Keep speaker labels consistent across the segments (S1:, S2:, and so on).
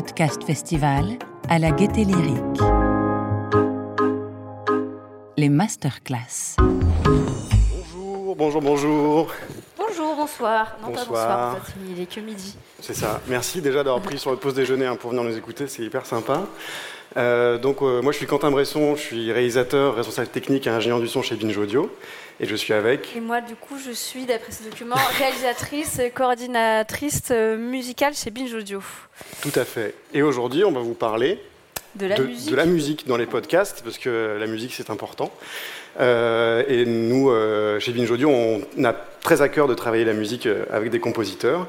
S1: Podcast Festival à la Gaieté Lyrique. Les masterclass.
S2: Bonjour, bonjour, bonjour.
S3: Bonjour, bonsoir. Non, pas
S2: Bonsoir.
S3: bonsoir, en fait, il est que midi.
S2: C'est ça. Merci déjà d'avoir pris sur votre pause déjeuner hein, pour venir nous écouter, c'est hyper sympa. Euh, donc euh, moi je suis Quentin Bresson, je suis réalisateur, responsable technique et ingénieur du son chez Binge Audio. Et je suis avec...
S3: Et moi, du coup, je suis, d'après ce document, réalisatrice et coordinatrice euh, musicale chez Binge Audio.
S2: Tout à fait. Et aujourd'hui on va vous parler
S3: De la
S2: de,
S3: musique.
S2: de la musique dans les podcasts, parce que la musique c'est important. Euh, et nous, euh, chez Binge Audio, on a très à cœur de travailler la musique avec des compositeurs.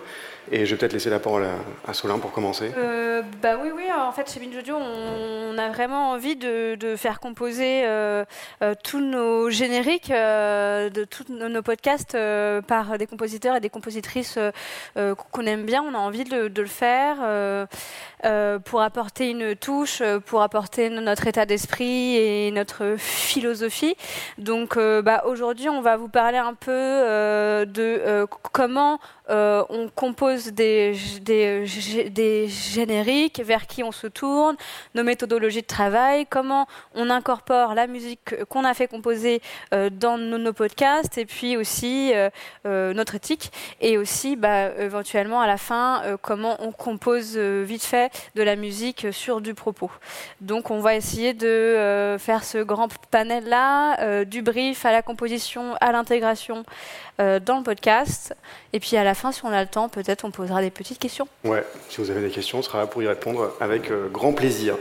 S2: Et je vais peut-être laisser la parole à, Solin pour commencer.
S3: Euh, bah oui, oui, en fait, chez Binge Audio, on a vraiment envie de, faire composer euh, euh, tous nos génériques de tous nos, podcasts par des compositeurs et des compositrices qu'on aime bien. On a envie de, le faire pour apporter une touche, pour apporter no- notre état d'esprit et notre philosophie. Donc bah, aujourd'hui, on va vous parler un peu de comment euh, on compose des, des, des génériques, vers qui on se tourne, nos méthodologies de travail, comment on incorpore la musique qu'on a fait composer euh, dans nos, podcasts, et puis aussi euh, notre éthique, et aussi bah, éventuellement à la fin, comment on compose vite fait de la musique sur du propos. Donc on va essayer de faire ce grand panel-là, du brief à la composition, à l'intégration euh, dans le podcast. Et puis à la fin, si on a le temps, peut-être on posera des petites questions.
S2: Ouais, si vous avez des questions, on sera là pour y répondre avec euh, grand plaisir.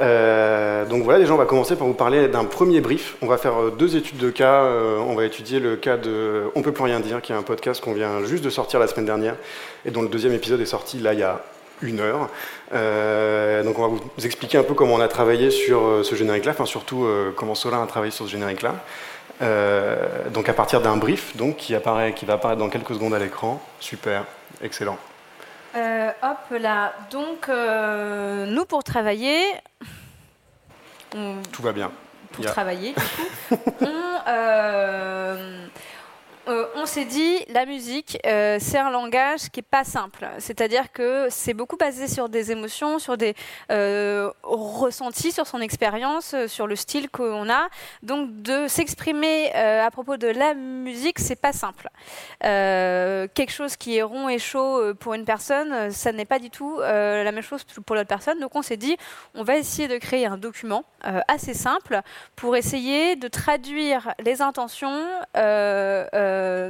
S2: Euh, donc voilà, déjà on va commencer par vous parler d'un premier brief. On va faire deux études de cas. On va étudier le cas de On peut plus rien dire, qui est un podcast qu'on vient juste de sortir la semaine dernière et dont le deuxième épisode est sorti là il y a une heure. Donc on va vous expliquer un peu comment on a travaillé sur ce générique-là, enfin surtout comment Solin a travaillé sur ce générique-là. Euh, donc à partir d'un brief donc qui apparaît, qui va apparaître dans quelques secondes à l'écran. Super, excellent.
S3: Euh, hop là, donc euh, nous pour travailler, on-
S2: Tout va bien.
S3: pour travailler, du coup, on, on s'est dit, la musique, euh, c'est un langage qui est pas simple. C'est-à-dire que c'est beaucoup basé sur des émotions, sur des euh, ressentis, sur son expérience, euh, sur le style qu'on a. Donc, de s'exprimer à propos de la musique, c'est pas simple. Quelque chose qui est rond et chaud pour une personne, ça n'est pas du tout la même chose pour l'autre personne. Donc, on s'est dit, on va essayer de créer un document assez simple pour essayer de traduire les intentions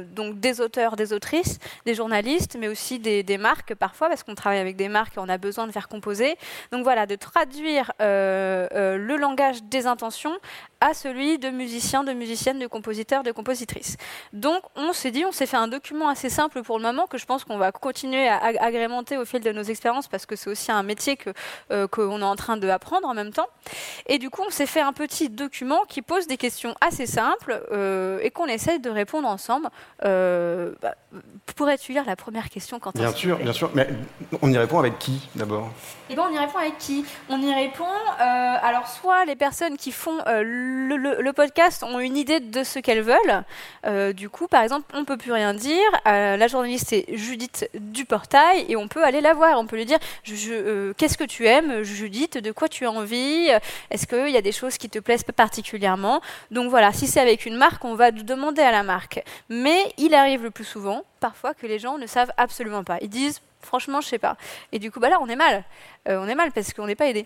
S3: donc des auteurs, des autrices, des journalistes, mais aussi des, des marques parfois, parce qu'on travaille avec des marques et on a besoin de faire composer. Donc voilà, de traduire euh, euh, le langage des intentions à celui de musiciens, de musiciennes, de compositeurs, de compositrices. Donc on s'est dit, on s'est fait un document assez simple pour le moment que je pense qu'on va continuer à ag- agrémenter au fil de nos expériences parce que c'est aussi un métier que euh, qu'on est en train d'apprendre en même temps. Et du coup, on s'est fait un petit document qui pose des questions assez simples euh, et qu'on essaye de répondre ensemble. Euh, bah, Pourrais-tu lire la première question, Quentin
S2: Bien sûr, bien sûr. Mais on y répond avec qui d'abord?
S3: Eh ben, on y répond avec qui? On y répond. euh, alors, soit les personnes qui font euh, le, le- le podcast ont une idée de ce qu'elles veulent. Euh, du coup, par exemple, on peut plus rien dire. Euh, la journaliste est Judith Duportail et on peut aller la voir. On peut lui dire je- je, euh, Qu'est-ce que tu aimes, Judith? De quoi tu as envie? Est-ce qu'il y a des choses qui te plaisent particulièrement? Donc voilà, si c'est avec une marque, on va demander à la marque. Mais il arrive le plus souvent, parfois, que les gens ne savent absolument pas. Ils disent franchement, je sais pas. Et du coup, bah là, on est mal. Euh, on est mal parce qu'on n'est pas aidé.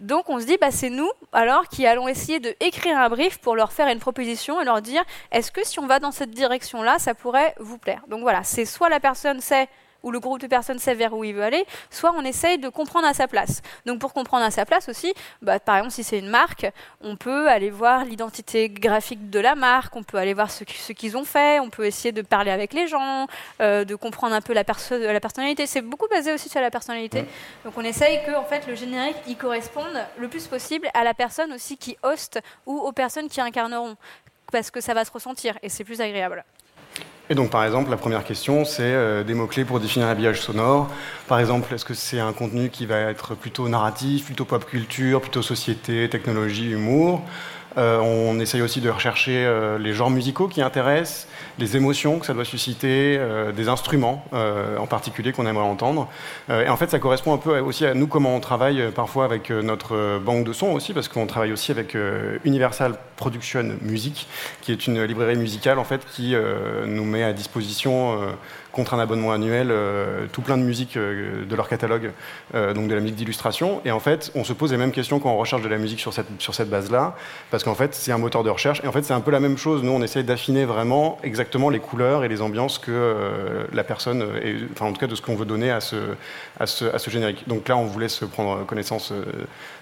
S3: Donc, on se dit, bah, c'est nous, alors, qui allons essayer de écrire un brief pour leur faire une proposition et leur dire, est-ce que si on va dans cette direction-là, ça pourrait vous plaire? Donc voilà, c'est soit la personne sait ou le groupe de personnes sait vers où il veut aller, soit on essaye de comprendre à sa place. Donc pour comprendre à sa place aussi, bah, par exemple si c'est une marque, on peut aller voir l'identité graphique de la marque, on peut aller voir ce, qui- ce qu'ils ont fait, on peut essayer de parler avec les gens, euh, de comprendre un peu la, perso- la personnalité. C'est beaucoup basé aussi sur la personnalité. Donc on essaye que en fait, le générique y corresponde le plus possible à la personne aussi qui hoste ou aux personnes qui incarneront. Parce que ça va se ressentir et c'est plus agréable.
S2: Et donc, par exemple, la première question, c'est euh, des mots-clés pour définir un habillage sonore. Par exemple, est-ce que c'est un contenu qui va être plutôt narratif, plutôt pop culture, plutôt société, technologie, humour? On essaye aussi de rechercher les genres musicaux qui intéressent, les émotions que ça doit susciter, des instruments en particulier qu'on aimerait entendre. et en fait, ça correspond un peu aussi à nous comment on travaille parfois avec notre banque de sons aussi, parce qu'on travaille aussi avec Universal Production Music, qui est une librairie musicale en fait qui nous met à disposition un abonnement annuel euh, tout plein de musique euh, de leur catalogue, euh, donc de la musique d'illustration. Et en fait, on se pose les mêmes questions quand on recherche de la musique sur cette, sur cette base-là, parce qu'en fait, c'est un moteur de recherche. Et en fait, c'est un peu la même chose. Nous, on essaye d'affiner vraiment exactement les couleurs et les ambiances que la personne, enfin en tout cas de ce qu'on veut donner à ce, à ce, à ce, générique. Donc là, on voulait se prendre connaissance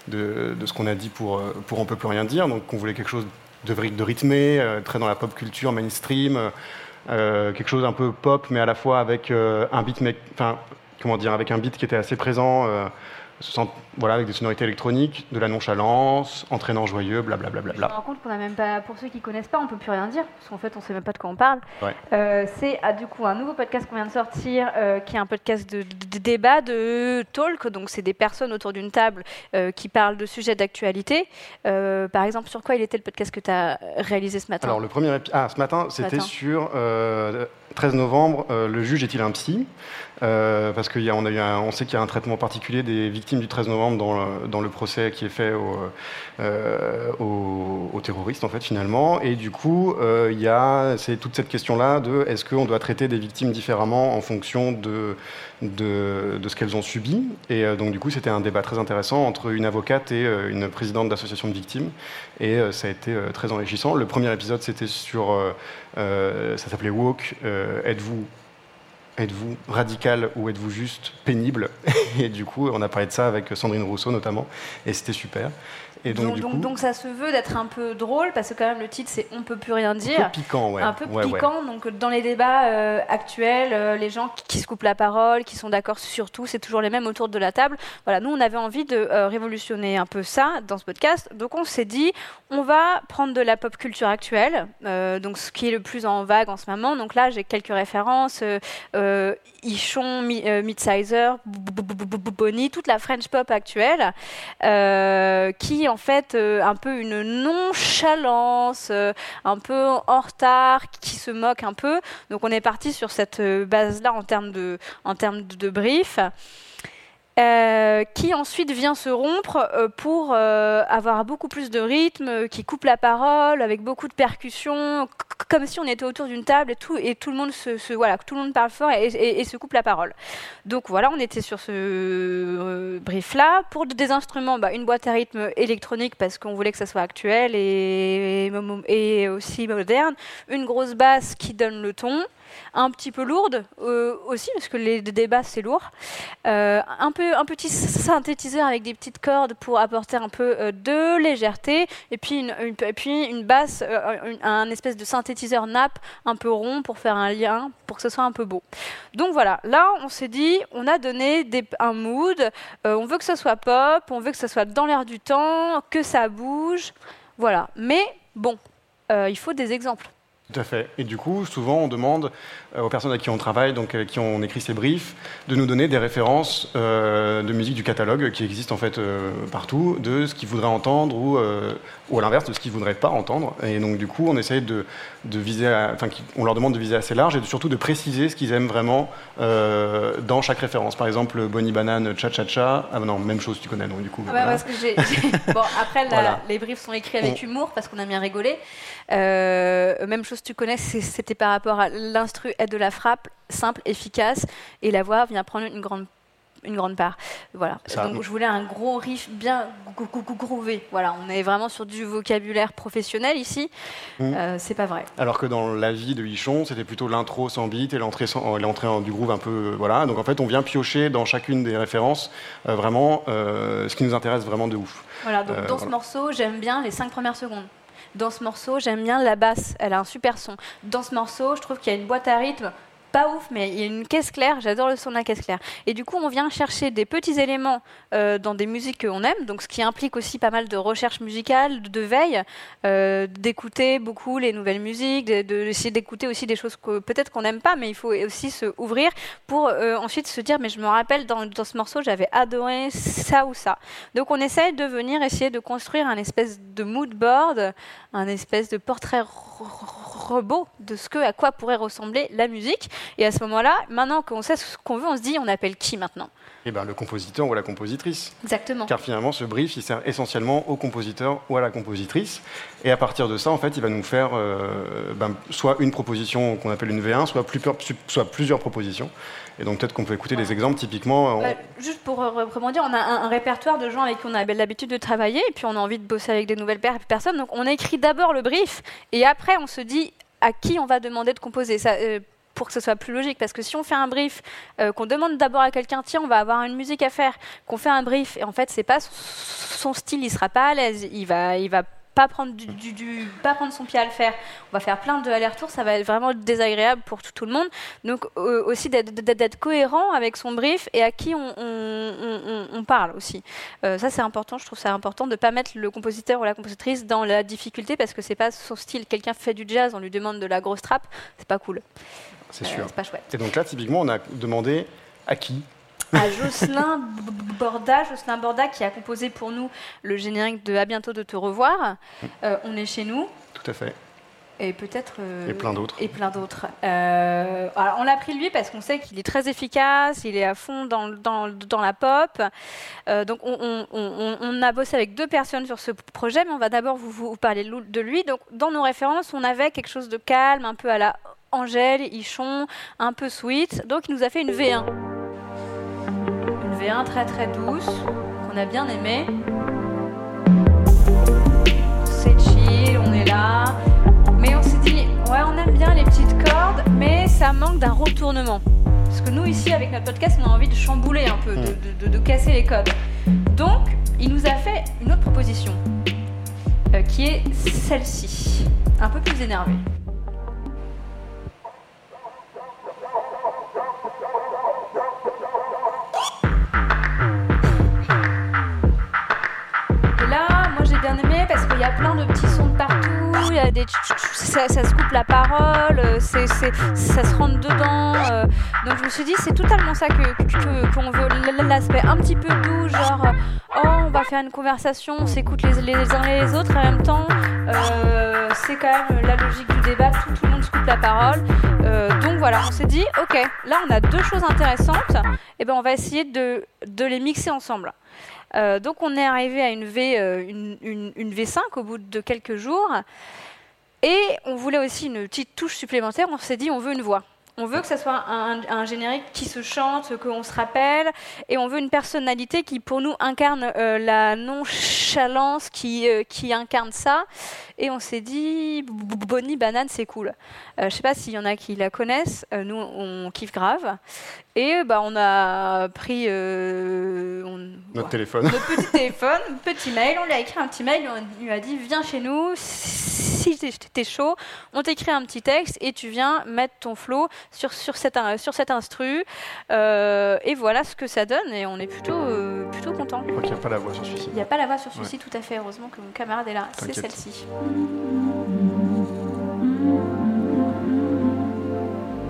S2: de, de ce qu'on a dit pour, pour On peut plus rien dire. Donc on voulait quelque chose de rythmé, très dans la pop culture mainstream. Euh, quelque chose un peu pop, mais à la fois avec euh, un beat, enfin, comment dire, avec un beat qui était assez présent. Euh, voilà, avec des sonorités électroniques, de la nonchalance, entraînant joyeux, blablabla.
S3: Je me rends compte qu'on a même pas, pour ceux qui connaissent pas, on peut plus rien dire, parce qu'en fait, on sait même pas de quoi on parle. Euh, c'est ah, du coup un nouveau podcast qu'on vient de sortir, euh, qui est un podcast de, débat, de talk, donc c'est des personnes autour d'une table euh, qui parlent de sujets d'actualité. par exemple, sur quoi il était le podcast que tu as réalisé ce matin?
S2: Alors, le premier ah, ce matin, c'était sur 13 novembre, le juge est-il un psy? Parce qu'on on sait qu'il y a un traitement particulier des victimes du 13 novembre dans le, procès qui est fait euh, aux, terroristes, en fait, finalement. Et du coup, euh, il y a c'est toute cette question-là de est-ce qu'on doit traiter des victimes différemment en fonction de, de, ce qu'elles ont subi? Et euh, donc, du coup, c'était un débat très intéressant entre une avocate et une présidente d'association de victimes. Et ça a été très enrichissant. Le premier épisode, c'était sur. ça s'appelait Walk. Êtes-vous Êtes-vous radical ou êtes-vous juste pénible? Et du coup, on a parlé de ça avec Sandrine Rousseau notamment, et c'était super
S3: donc, donc, ça se veut d'être un peu drôle parce que quand même le titre c'est On peut plus rien dire.
S2: Un peu piquant, ouais.
S3: Un peu piquant. Donc dans les débats euh, actuels, euh, les gens qui, se coupent la parole, qui sont d'accord sur tout, c'est toujours les mêmes autour de la table. Voilà, nous on avait envie de euh, révolutionner un peu ça dans ce podcast. Donc on s'est dit, on va prendre de la pop culture actuelle, donc ce qui est le plus en vague en ce moment. Donc là j'ai quelques références. Ichon, Midsizer, Bonnie, toute la French pop actuelle, qui en fait euh, un peu une nonchalance, euh, un peu en retard, qui se moque un peu. Donc on est parti sur cette euh, base-là en termes de, en termes de brief. Euh, qui ensuite vient se rompre euh, pour euh, avoir beaucoup plus de rythme, qui coupe la parole avec beaucoup de percussions, comme si on était autour d'une table et tout, et tout le monde se, voilà, tout le monde parle fort et, se coupe la parole. Donc voilà, on était sur ce brief-là. Pour des instruments, bah, une boîte à rythme électronique parce qu'on voulait que ça soit actuel et aussi moderne, une grosse basse qui donne le ton un petit peu lourde euh, aussi, parce que les débats c'est lourd. Euh, un, peu, un petit synthétiseur avec des petites cordes pour apporter un peu euh, de légèreté, et puis une, et puis une basse, un espèce de synthétiseur nappe un peu rond pour faire un lien, pour que ce soit un peu beau. Donc voilà, là on s'est dit, on a donné des, un mood, on veut que ce soit pop, on veut que ce soit dans l'air du temps, que ça bouge, voilà. Mais bon, il faut des exemples.
S2: Tout à fait. Et du coup, souvent, on demande euh, aux personnes à qui on travaille, donc à qui on écrit ces briefs, de nous donner des références euh, de musique du catalogue qui existent en fait euh, partout, de ce qu'ils voudraient entendre ou, ou à l'inverse de ce qu'ils voudraient pas entendre. Et donc, du coup, on essaye de, de viser, enfin, on leur demande de viser assez large et surtout de préciser ce qu'ils aiment vraiment dans chaque référence. Par exemple, Bonnie Banane, Cha Cha Cha. Ah non, même chose, tu connais, donc du coup.
S3: Ah bah, parce que bon, après, les briefs sont écrits avec humour parce qu'on a bien rigolé. même chose tu connais, c'était par rapport à l'instru aide de la frappe, simple, efficace, et la voix vient prendre une grande une grande part. Voilà. Donc je voulais un gros riff bien groové. Voilà, on est vraiment sur du vocabulaire professionnel ici. Mmh. Euh, c'est pas vrai.
S2: Alors que dans la vie de Hichon, c'était plutôt l'intro sans beat et l'entrée l'entrée du groove un peu voilà. Donc en fait, on vient piocher dans chacune des références euh, vraiment euh, ce qui nous intéresse vraiment de ouf.
S3: Voilà. Donc dans ce morceau, j'aime bien les cinq premières secondes. Dans ce morceau, j'aime bien la basse, elle a un super son. Dans ce morceau, je trouve qu'il y a une boîte à rythme pas ouf, mais il y a une caisse claire. J'adore le son de la caisse claire. Et du coup, on vient chercher des petits éléments euh, dans des musiques qu'on aime, donc ce qui implique aussi pas mal de recherche musicale, de veille, euh, d'écouter beaucoup les nouvelles musiques, d'essayer d'écouter aussi des choses que peut-être qu'on n'aime pas, mais il faut aussi se ouvrir pour euh, ensuite se dire, mais je me rappelle dans, dans ce morceau, j'avais adoré ça ou ça. Donc on essaye de venir essayer de construire un espèce de mood board, un espèce de portrait robot de ce que, à quoi pourrait ressembler la musique. Et à ce moment-là, maintenant qu'on sait ce qu'on veut, on se dit, on appelle qui maintenant?
S2: Eh ben, le compositeur ou la compositrice.
S3: Exactement.
S2: Car finalement, ce brief, il sert essentiellement au compositeur ou à la compositrice. Et à partir de ça, en fait, il va nous faire euh, ben, soit une proposition qu'on appelle une V1, soit, plus, soit plusieurs propositions. Et donc peut-être qu'on peut écouter des exemples typiquement.
S3: Bah, juste pour euh, rebondir, on a un, répertoire de gens avec qui on a l'habitude de travailler, et puis on a envie de bosser avec des nouvelles personnes. Donc on écrit d'abord le brief, et après on se dit à qui on va demander de composer. Ça, euh, pour que ce soit plus logique. Parce que si on fait un brief, euh, qu'on demande d'abord à quelqu'un, tiens, on va avoir une musique à faire, qu'on fait un brief, et en fait, c'est pas son style, il sera pas à l'aise, il va, il va pas prendre, du, pas prendre son pied à le faire. On va faire plein de allers-retours, ça va être vraiment désagréable pour tout, le monde. Donc aussi d'être cohérent avec son brief et à qui on, parle aussi. Euh, ça c'est important, je trouve ça important de pas mettre le compositeur ou la compositrice dans la difficulté parce que c'est pas son style. Quelqu'un fait du jazz, on lui demande de la grosse trappe, c'est pas cool.
S2: C'est sûr.
S3: C'est pas chouette.
S2: Et donc là, typiquement, on a demandé à qui?
S3: À Jocelyn Borda, Jocelyn Borda qui a composé pour nous le générique de À bientôt de te revoir. Euh, on est chez nous.
S2: Tout à fait.
S3: Et peut-être. Euh,
S2: et plein d'autres.
S3: Et plein d'autres. Euh, on l'a pris lui parce qu'on sait qu'il est très efficace, il est à fond dans, dans, dans la pop. donc on, on, on, a bossé avec deux personnes sur ce projet, mais on va d'abord vous, vous, parler de lui. Donc dans nos références, on avait quelque chose de calme, un peu à la Angèle, Ichon, un peu sweet. Donc il nous a fait une V1. V1 très très douce, qu'on a bien aimé. C'est chill, on est là. Mais on s'est dit, ouais, on aime bien les petites cordes, mais ça manque d'un retournement. Parce que nous, ici, avec notre podcast, on a envie de chambouler un peu, de, de, casser les codes. Donc, il nous a fait une autre proposition, euh, qui est celle-ci, un peu plus énervée. Ça, se coupe la parole, euh, ça se rentre dedans. Euh. donc je me suis dit c'est totalement ça que, qu'on veut, l'aspect un petit peu doux, genre oh on va faire une conversation, on s'écoute les, uns et les autres, en même temps euh, c'est quand même la logique du débat, tout, le monde se coupe la parole. donc voilà, on s'est dit ok, là on a deux choses intéressantes, et ben on va essayer de, de les mixer ensemble. Euh, donc on est arrivé à une, v, euh, une, une, V5 au bout de quelques jours. Et on voulait aussi une petite touche supplémentaire. On s'est dit, on veut une voix. On veut que ce soit un, générique qui se chante, qu'on se rappelle, et on veut une personnalité qui, pour nous, incarne euh, la nonchalance, qui, qui incarne ça. Et on s'est dit, Bonnie Banane, c'est cool. Je ne sais pas s'il y en a qui la connaissent. nous, on kiffe grave. Et bah, on a pris euh,
S2: notre téléphone.
S3: Notre petit téléphone, petit mail. On lui a écrit un petit mail. On lui a dit Viens chez nous. Si t'es chaud, on t'écrit un petit texte et tu viens mettre ton flow sur, sur, cet, sur cet instru. Euh, et voilà ce que ça donne. Et on est plutôt, euh, plutôt content.
S2: Il n'y a pas la voix sur celui-ci.
S3: Il n'y a pas la voix sur celui-ci, tout à fait. Heureusement que mon camarade est là. C'est celle-ci.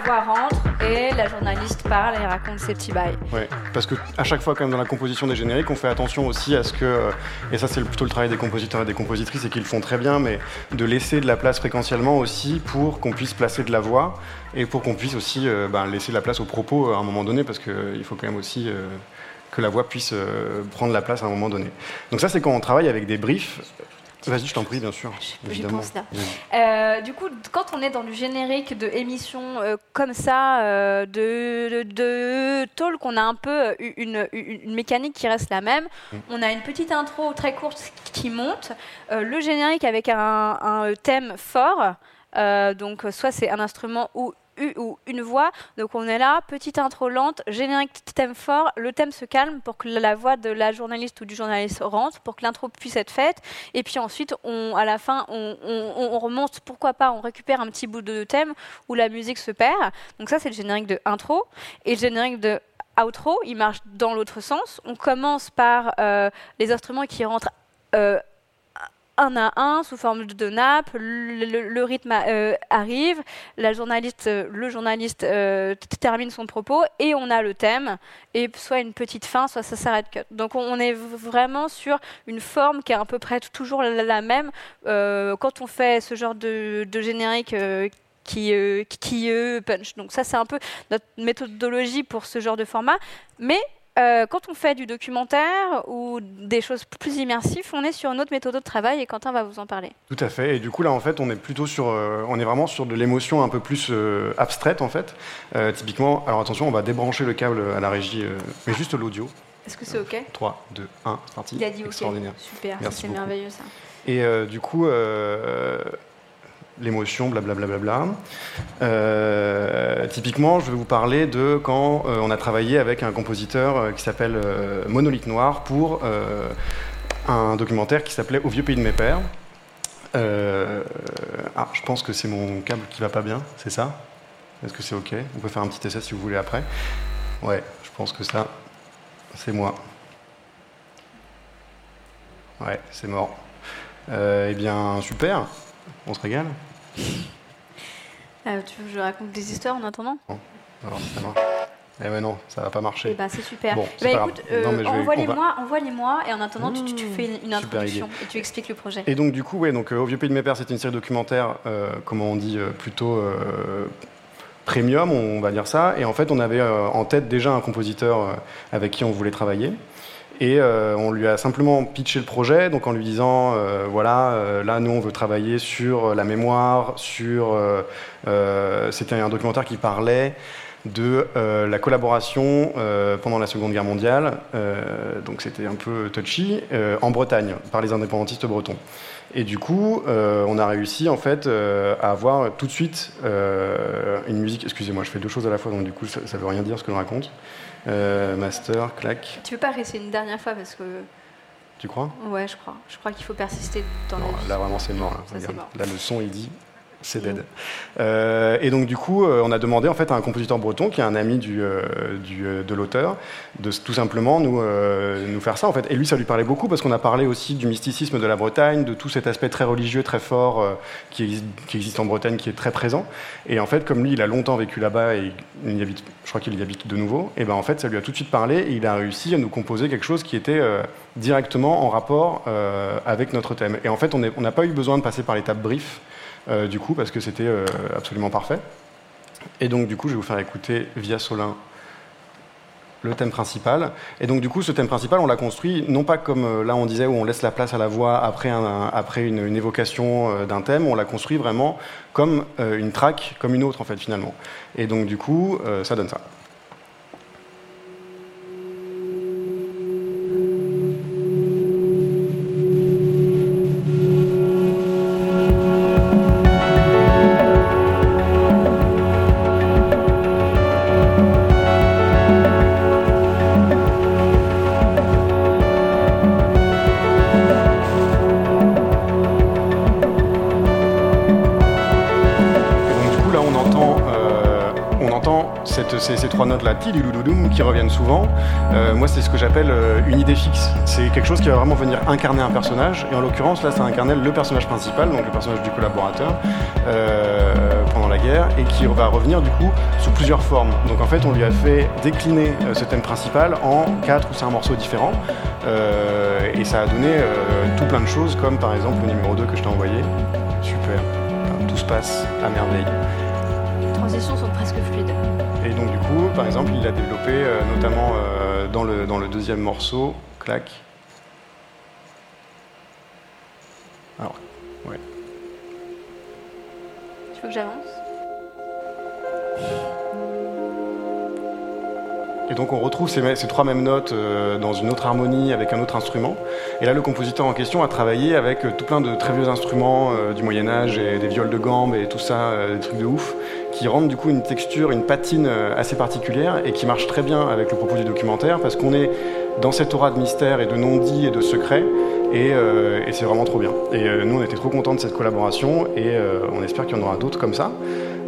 S3: la voix rentre et la journaliste parle et raconte ses petits bails.
S2: Ouais, parce que à chaque fois, quand même, dans la composition des génériques, on fait attention aussi à ce que, euh, et ça c'est plutôt le travail des compositeurs et des compositrices et qu'ils font très bien, mais de laisser de la place fréquentiellement aussi pour qu'on puisse placer de la voix et pour qu'on puisse aussi euh, ben, laisser de la place aux propos euh, à un moment donné, parce qu'il faut quand même aussi que la voix puisse prendre la place à un moment donné. Donc ça c'est quand on travaille avec des briefs Vas-y, je t'en prie, bien sûr. Évidemment.
S3: pense là. Euh, du coup, quand on est dans du générique de émissions euh, comme ça, euh, de, de, de talk, on a un peu une, une- une mécanique qui reste la même.
S2: Mm.
S3: On a une petite intro très courte qui monte, le générique avec un, un thème fort. donc, soit c'est un instrument ou ou une voix. Donc on est là, petite intro lente, générique thème fort, le thème se calme pour que la voix de la journaliste ou du journaliste rentre, pour que l'intro puisse être faite. Et puis ensuite, on, à la fin, on remonte, pourquoi pas, on récupère un petit bout de thème où la musique se perd. Donc ça, c'est le générique de intro. Et le générique de outro, il marche dans l'autre sens. On commence par euh, les instruments qui rentrent euh, un à un sous forme de nappe. Le, rythme euh, arrive, la journaliste, euh, le journaliste euh, termine son propos et on a le thème et soit une petite fin, soit ça s'arrête. Donc on, est vraiment sur une forme qui est à peu près toujours la, même quand on fait ce genre de, de générique. qui, qui punch. Donc ça, c'est un peu notre méthodologie pour ce genre de format. Mais euh, quand on fait du documentaire ou des choses plus immersives, on est sur une autre méthode de travail et Quentin va vous en parler.
S2: Tout à fait. Et du coup, là, en fait, on est plutôt sur, euh, on est vraiment sur de l'émotion un peu plus euh, abstraite, en fait. Euh, typiquement, alors attention, on va débrancher le câble à la régie, euh, mais juste l'audio.
S3: Est-ce que c'est OK?
S2: 3, 2, 1, c'est parti.
S3: Il a dit OK.
S2: Extraordinaire.
S3: Super, c'est merveilleux ça.
S2: Et euh, du coup, euh, l'émotion, blablabla. Bla, Euh, typiquement, je vais vous parler de quand euh, on a travaillé avec un compositeur euh, qui s'appelle Monolithe Noir pour un documentaire qui s'appelait Au vieux pays de mes pères. Ah, je pense que c'est mon câble qui va pas bien, c'est ça? Est-ce que c'est OK? On peut faire un petit essai si vous voulez après. Ouais, je pense que ça, c'est moi. Ouais, c'est mort. Eh bien, super. On se régale.
S3: Euh, tu veux que je raconte des histoires en attendant?
S2: Alors, si ça marche. Eh ben non, ça va pas
S3: Eh
S2: marcher.
S3: ben, c'est super.
S2: Bon,
S3: Bah, écoute, euh,
S2: Non,
S3: envoie-les-moi, envoie-les-moi, et en attendant, tu, tu- tu fais une, introduction et tu expliques le projet.
S2: Et donc, du coup, ouais, donc, euh, Au Vieux Pays de mes Pères, c'est une série documentaire, euh, comment on dit, plutôt premium, on va dire ça. Et en fait, on avait en tête déjà un compositeur avec qui on voulait travailler. Et euh, on lui a simplement pitché le projet, donc en lui disant, euh, voilà, euh, là, nous, on veut travailler sur la mémoire, sur... C'était un documentaire qui parlait de la collaboration pendant la Seconde Guerre mondiale, donc c'était un peu touchy, en Bretagne, par les indépendantistes bretons. Et du coup, on a réussi en fait à avoir tout de suite une musique. Excusez-moi, je fais deux choses à la fois, donc du coup, ça, ça veut rien dire ce que je raconte. Euh, master, clac.
S3: Tu veux pas réessayer une dernière fois parce que
S2: Tu crois?
S3: Ouais, je crois. Je crois qu'il faut persister dans
S2: Non,
S3: la vie.
S2: là vraiment c'est mort. Là,
S3: Ça, mort.
S2: Là, le son il dit c'est dead. Euh, et donc du coup, euh, on a demandé en fait à un compositeur breton qui est un ami du, euh, du, de l'auteur de tout simplement nous, euh, nous faire ça en fait. Et lui, ça lui parlait beaucoup parce qu'on a parlé aussi du mysticisme de la Bretagne, de tout cet aspect très religieux, très fort euh, qui, existe, qui existe en Bretagne, qui est très présent. Et en fait, comme lui, il a longtemps vécu là-bas et il y habite, je crois qu'il y habite de nouveau, et ben en fait, ça lui a tout de suite parlé et il a réussi à nous composer quelque chose qui était directement en rapport avec notre thème. Et en fait, on n'a pas eu besoin de passer par l'étape brief. Euh, du coup, parce que c'était euh, absolument parfait. Et donc, du coup, je vais vous faire écouter via Solin le thème principal. Et donc, du coup, ce thème principal, on l'a construit non pas comme euh, là on disait où on laisse la place à la voix après, après une, une évocation d'un thème, on l'a construit vraiment comme une track, comme une autre en fait finalement. Et donc, du coup, ça donne ça. Ces, ces trois notes là, tidiloulouloum, qui reviennent souvent. Euh, moi c'est ce que j'appelle euh, une idée fixe. C'est quelque chose qui va vraiment venir incarner un personnage. Et en l'occurrence là ça incarnait le personnage principal, donc le personnage du collaborateur euh, pendant la guerre, et qui va revenir du coup sous plusieurs formes. Donc en fait on lui a fait décliner ce thème principal en quatre ou cinq morceaux différents. Et ça a donné tout plein de choses, comme par exemple le numéro 2 que je t'ai envoyé. Super. Tout se passe à merveille.
S3: Les transitions sont presque fluides.
S2: Et donc du coup, par exemple, il l'a développé euh, notamment euh, dans, le, dans le deuxième morceau, clac. Alors, ouais.
S3: Tu veux que j'avance
S2: Et donc on retrouve ces, ces trois mêmes notes euh, dans une autre harmonie avec un autre instrument. Et là, le compositeur en question a travaillé avec tout plein de très vieux instruments euh, du Moyen Âge et des viols de gambe et tout ça, euh, des trucs de ouf, qui rendent du coup une texture, une patine euh, assez particulière et qui marche très bien avec le propos du documentaire parce qu'on est dans cette aura de mystère et de non-dit et de secret. Et, euh, c'est vraiment trop bien. Et euh, nous, on était trop contents de cette collaboration et on espère qu'il y en aura d'autres comme ça.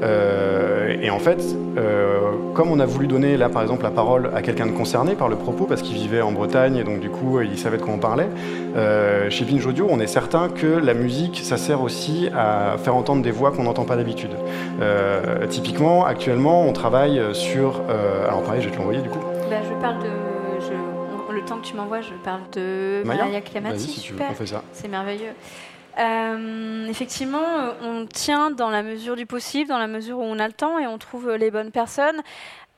S2: Euh, et en fait, euh, comme on a voulu donner là par exemple la parole à quelqu'un de concerné par le propos parce qu'il vivait en Bretagne et donc du coup il savait de quoi on parlait, euh, chez Binge Audio on est certain que la musique ça sert aussi à faire entendre des voix qu'on n'entend pas d'habitude. Typiquement actuellement on travaille sur... alors pareil je vais te l'envoyer du coup.
S3: Bah, Je parle de. je- le temps que tu m'envoies, je parle de
S2: Maya
S3: Maya Clamati.
S2: Si
S3: Super. C'est merveilleux. Euh, effectivement, euh, on tient dans la mesure du possible, dans la mesure où on a le temps et on trouve les bonnes personnes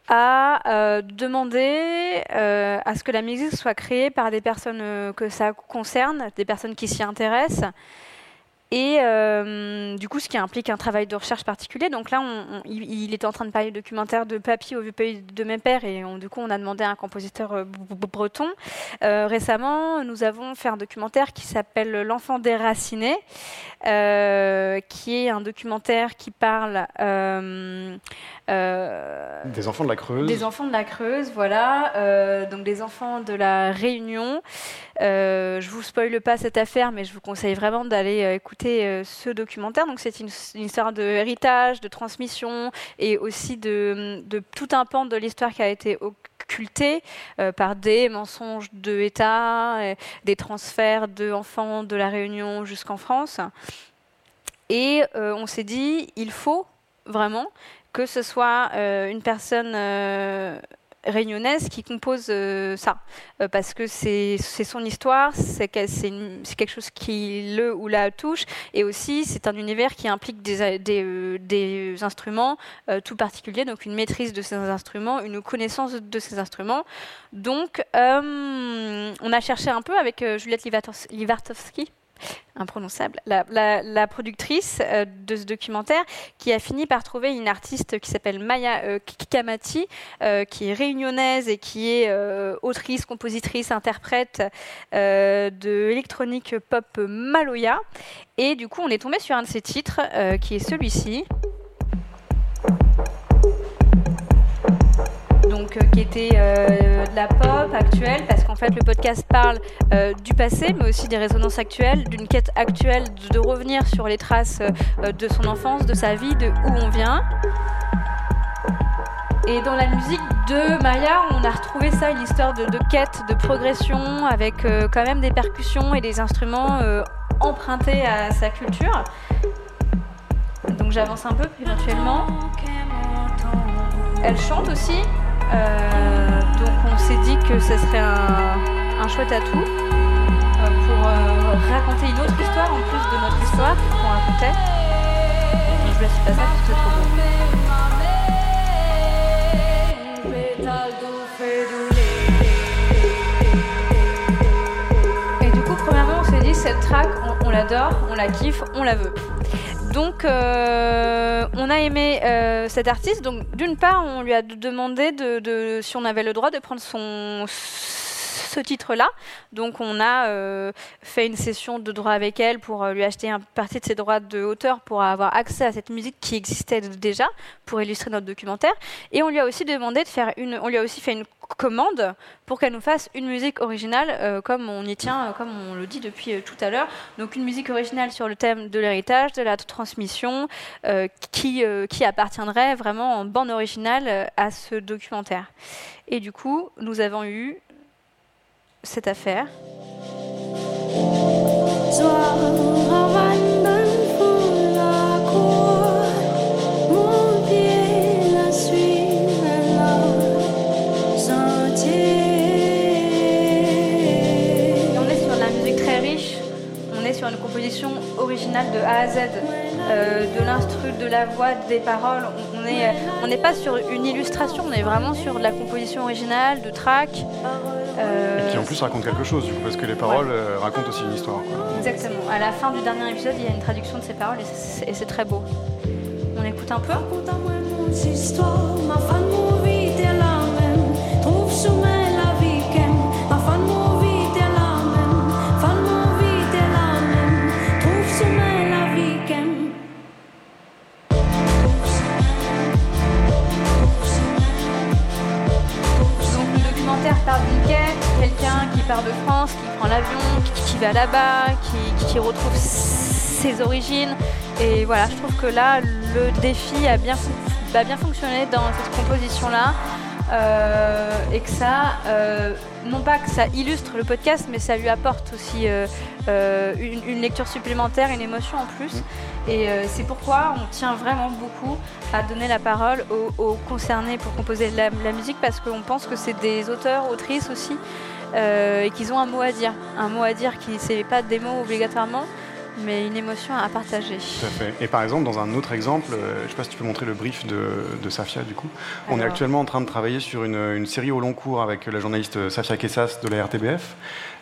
S3: à euh, demander à ce que la musique soit créée par des personnes que ça concerne, des personnes qui s'y intéressent. Et euh, du coup, ce qui implique un travail de recherche particulier. Donc là, on- on- il, il était en train de parler du documentaire de Papy au vieux pays de mes pères, et on- du coup, on a demandé à un compositeur euh, breton. Euh, récemment, nous avons fait un documentaire qui s'appelle L'enfant déraciné, euh, qui est un documentaire qui parle
S2: Des enfants de la Creuse.
S3: des enfants de la Creuse, voilà, donc des enfants de la Réunion. Je vous spoile pas cette affaire, mais je vous conseille vraiment d'aller écouter euh, ce documentaire. Donc c'est une, histoire de héritage, de transmission et aussi de, tout un pan de l'histoire qui a été occulté euh, par des mensonges de État, euh, des transferts d'enfants de la Réunion jusqu'en France. Et on s'est dit, il faut vraiment que ce soit une personne réunionnaise qui compose euh, ça, Euh, parce que c'est son histoire, c'est quelque chose qui le ou la touche, et aussi c'est un univers qui implique des, euh, des instruments tout particuliers, donc une maîtrise de ces instruments, une connaissance de ces instruments. Donc on a cherché un peu avec Juliette Livartowski, imprononçable, la, productrice euh, de ce documentaire, qui a fini par trouver une artiste qui s'appelle Maya euh, Kikamati, euh, qui est réunionnaise et qui est autrice, compositrice, interprète de électronique pop Maloya. Et du coup, on est tombé sur un de ses titres, qui est celui-ci. Qui était euh, de la pop actuelle, parce qu'en fait, le podcast parle euh, du passé, mais aussi des résonances actuelles, d'une quête actuelle de, revenir sur les traces euh, de son enfance, de sa vie, de où on vient. Et dans la musique de Maya, on a retrouvé ça, une histoire de, quête, de progression, avec quand même des percussions et des instruments empruntés à sa culture. Donc j'avance un peu éventuellement. Elle chante aussi, donc on s'est dit que ce serait un, un chouette atout euh, pour euh, raconter une autre histoire en plus de notre histoire qu'on racontait. Donc, je laisse pas ça parce que c'est trop beau. Et du coup, premièrement, on s'est dit, cette track, on l'adore, on la kiffe, on la veut. Donc, euh, on a aimé euh, cet artiste. Donc, d'une part, on lui a demandé de, de- si on avait le droit de prendre son ce titre-là. Donc, on a euh, fait une session de droit avec elle pour euh, lui acheter une partie de ses droits de auteur pour avoir accès à cette musique qui existait déjà pour illustrer notre documentaire. Et on lui a aussi demandé de faire une, on lui a aussi fait une commande pour qu'elle nous fasse une musique originale, euh, comme on y tient, comme on le dit depuis tout à l'heure. Donc une musique originale sur le thème de l'héritage, de la transmission, qui, qui appartiendrait vraiment en bande originale à ce documentaire. Et du coup, nous avons eu cette affaire. On est sur la musique très riche, on est sur une composition originale de A à Z, de l'instru, de la voix, des paroles. On- On est, on n'est pas sur une illustration, on est vraiment sur de la composition originale, de track. Euh,
S2: Et qui en plus raconte quelque chose, du coup, parce que les paroles euh, racontent aussi une histoire. quoi.
S3: Exactement. À la fin du dernier épisode, il y a une traduction de ces paroles et c'est très beau. On écoute un peu
S4: mon histoire, ma fan mon vie est la même. Trouve sur
S3: qui part de France, qui prend l'avion, qui, va là-bas, qui, retrouve ses origines. Et voilà, je trouve que là, le défi a bien, fonctionné dans cette composition-là. Euh, et que ça, euh, non pas que ça illustre le podcast, mais ça lui apporte aussi euh, une, lecture supplémentaire, une émotion en plus. Et c'est pourquoi on tient vraiment beaucoup à donner la parole aux, concernés pour composer la, musique, parce qu'on pense que c'est des auteurs, autrices aussi, et qu'ils ont un mot à dire. Un mot à dire qui c'est pas des mots obligatoirement, mais une émotion à partager.
S2: Tout à fait. Et par exemple, dans un autre exemple, euh, je ne sais pas si tu peux montrer le brief de, de Safia du coup. On est actuellement en train de travailler sur une, une série au long cours avec la journaliste Safia Kessas de la RTBF.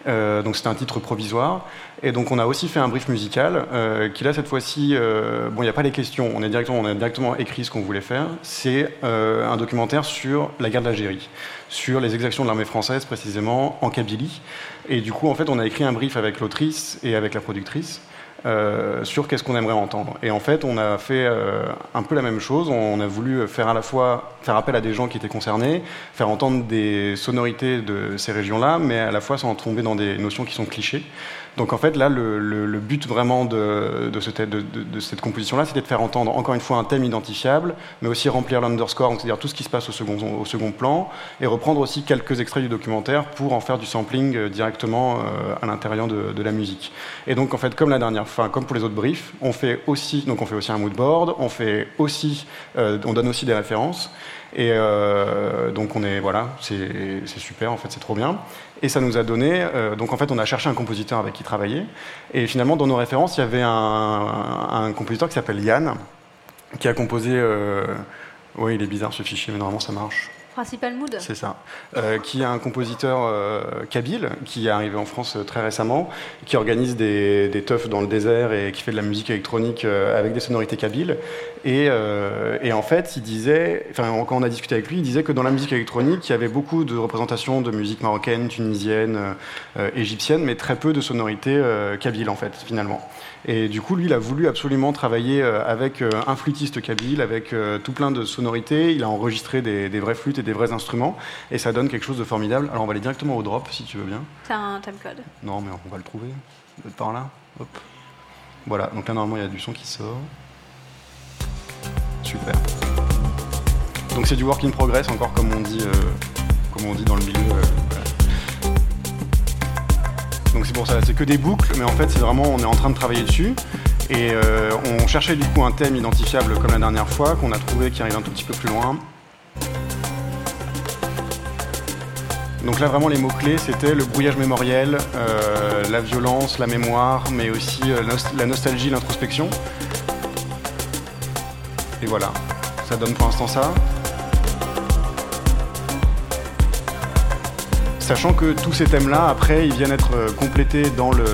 S2: Euh, donc c'est un titre provisoire. Et donc on a aussi fait un brief musical euh, qui là cette fois-ci, euh, bon il n'y a pas les questions, on, est directement, on a directement écrit ce qu'on voulait faire. C'est un documentaire sur la guerre d'Algérie, sur les exactions de l'armée française précisément en Kabylie. Et du coup en fait on a écrit un brief avec l'autrice et avec la productrice. Euh, sur qu'est-ce qu'on aimerait entendre. Et en fait, on a fait euh, un peu la même chose. On a voulu faire à la fois faire appel à des gens qui étaient concernés, faire entendre des sonorités de ces régions-là, mais à la fois sans tomber dans des notions qui sont clichés. Donc en fait, là, le, but vraiment de, cette composition-là, c'était de faire entendre encore une fois un thème identifiable, mais aussi remplir l'underscore, c'est-à-dire tout ce qui se passe au second, au second plan, et reprendre aussi quelques extraits du documentaire pour en faire du sampling euh, directement euh, à l'intérieur de, la musique. Et donc en fait, comme la dernière fois, comme pour les autres briefs, on fait aussi, donc on fait aussi un mood board, on fait aussi, euh, on donne aussi des références. Et donc on est voilà, c'est super en fait, c'est trop bien. Et ça nous a donné, euh, donc en fait on a cherché un compositeur avec qui travailler. Et finalement dans nos références il y avait un, compositeur qui s'appelle Yann, qui a composé. Euh, oui, il est bizarre ce fichier, mais normalement ça marche.
S3: Principal mood
S2: C'est ça. Euh, qui est un compositeur euh, kabyle, qui est arrivé en France euh, très récemment, qui organise des, des teufs dans le désert et qui fait de la musique électronique avec des sonorités kabyles. Et, et en fait, il disait, enfin, quand on a discuté avec lui, il disait que dans la musique électronique, il y avait beaucoup de représentations de musique marocaine, tunisienne, égyptienne, mais très peu de sonorités kabyles, en fait, finalement. Et du coup, lui, il a voulu absolument travailler euh, avec euh, un flûtiste kabyle, avec euh, tout plein de sonorités. Il a enregistré des, des vraies flûtes et des vrais instruments, et ça donne quelque chose de formidable. Alors, on va aller directement au drop, si tu veux bien.
S3: C'est un timecode.
S2: Non, mais on va le trouver. Par là. Hop. Voilà, donc là, normalement, il y a du son qui sort. Super. Donc, c'est du work in progress, encore comme on dit, euh, comme on dit dans le milieu. euh, voilà. Donc, c'est pour ça, c'est que des boucles, mais en fait, c'est vraiment, on est en train de travailler dessus. Et euh, on cherchait du coup un thème identifiable comme la dernière fois, qu'on a trouvé qui arrive un tout petit peu plus loin. Donc là, vraiment, les mots-clés, c'était le brouillage mémoriel, euh, la violence, la mémoire, mais aussi euh, la nostalgie, l'introspection. Et voilà, ça donne pour l'instant ça. Sachant que tous ces thèmes-là, après, ils viennent être euh, complétés dans le,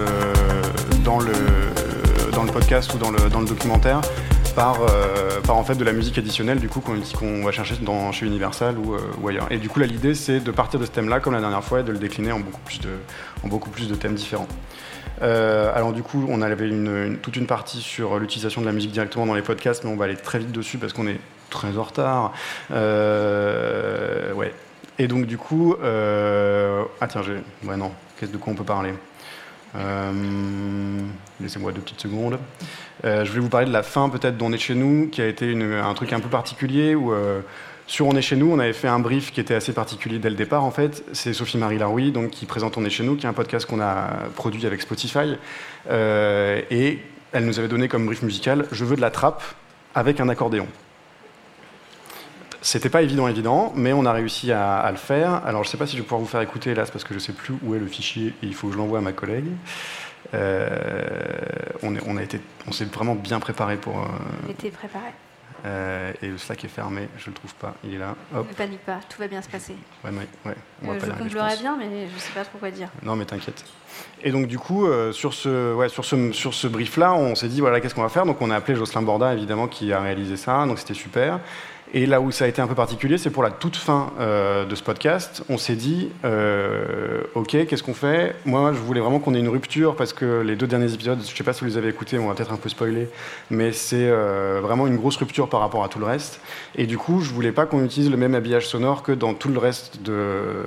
S2: podcast ou dans le, documentaire par, euh, par en fait de la musique additionnelle du coup qu'on va chercher dans, chez Universal ou, euh, ou ailleurs. Et du coup, là, l'idée, c'est de partir de ce thème-là, comme la dernière fois, et de le décliner en beaucoup plus de, thèmes différents. Alors du coup, on avait toute une partie sur l'utilisation de la musique directement dans les podcasts, mais on va aller très vite dessus parce qu'on est très en retard. Ouais. Et donc du coup, euh, ah tiens, j'ai, ouais non, qu'est-ce de quoi on peut parler? Euh, Laissez-moi deux petites secondes. Euh, je voulais vous parler de la fin peut-être d'On est chez nous, qui a été un truc un peu particulier sur On est chez nous, on avait fait un brief qui était assez particulier dès le départ en fait. C'est Sophie-Marie Laroui donc, qui présente On est chez nous, qui est un podcast qu'on a produit avec Spotify. Et elle nous avait donné comme brief musical Je veux de la trappe avec un accordéon. C'était pas évident, évident, mais on a réussi à, à le faire. Alors, je sais pas si je vais pouvoir vous faire écouter c'est parce que je sais plus où est le fichier et il faut que je l'envoie à ma collègue. Euh, on, est- on a été, on s'est vraiment bien préparé pour. euh,
S3: Était préparé.
S2: Euh, et le Slack est fermé, je le trouve pas. Il est là. Hop.
S3: Ne panique pas, tout va bien se passer.
S2: Ouais, ouais, ouais. On va
S3: Euh,
S2: pas
S3: je comblerai bien, mais je sais pas trop quoi dire.
S2: Non, mais t'inquiète. Et donc, du coup, euh, sur ce, ouais, sur ce, sur ce brief-là, on s'est dit, voilà, qu'est-ce qu'on va faire? Donc, on a appelé Jocelyn Borda, évidemment, qui a réalisé ça. Donc, c'était super. Et là où ça a été un peu particulier, c'est pour la toute fin euh, de ce podcast. On s'est dit, euh, OK, qu'est-ce qu'on fait? Moi, je voulais vraiment qu'on ait une rupture parce que les deux derniers épisodes, je sais pas si vous les avez écoutés, on va peut-être un peu spoiler, mais c'est euh, vraiment une grosse rupture par rapport à tout le reste. Et du coup, je voulais pas qu'on utilise le même habillage sonore que dans tout le reste de,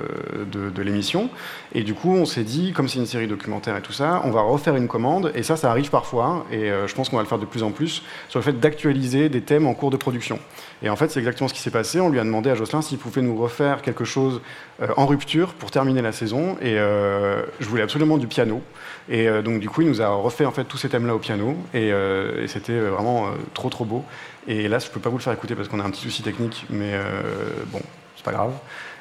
S2: de l'émission. Et du coup, on s'est dit, comme c'est une série documentaire et tout ça, on va refaire une commande. Et ça, ça arrive parfois. Et euh, je pense qu'on va le faire de plus en plus sur le fait d'actualiser des thèmes en cours de production. Et en fait, c'est exactement ce qui s'est passé. On lui a demandé à Jocelyn s'il pouvait nous refaire quelque chose euh, en rupture pour terminer la saison. Et euh, je voulais absolument du piano. Et donc, du coup, il nous a refait en fait tous ces thèmes-là au piano. Et, c'était vraiment trop, trop beau. Et là, je peux pas vous le faire écouter parce qu'on a un petit souci technique. Mais euh, bon, c'est pas grave.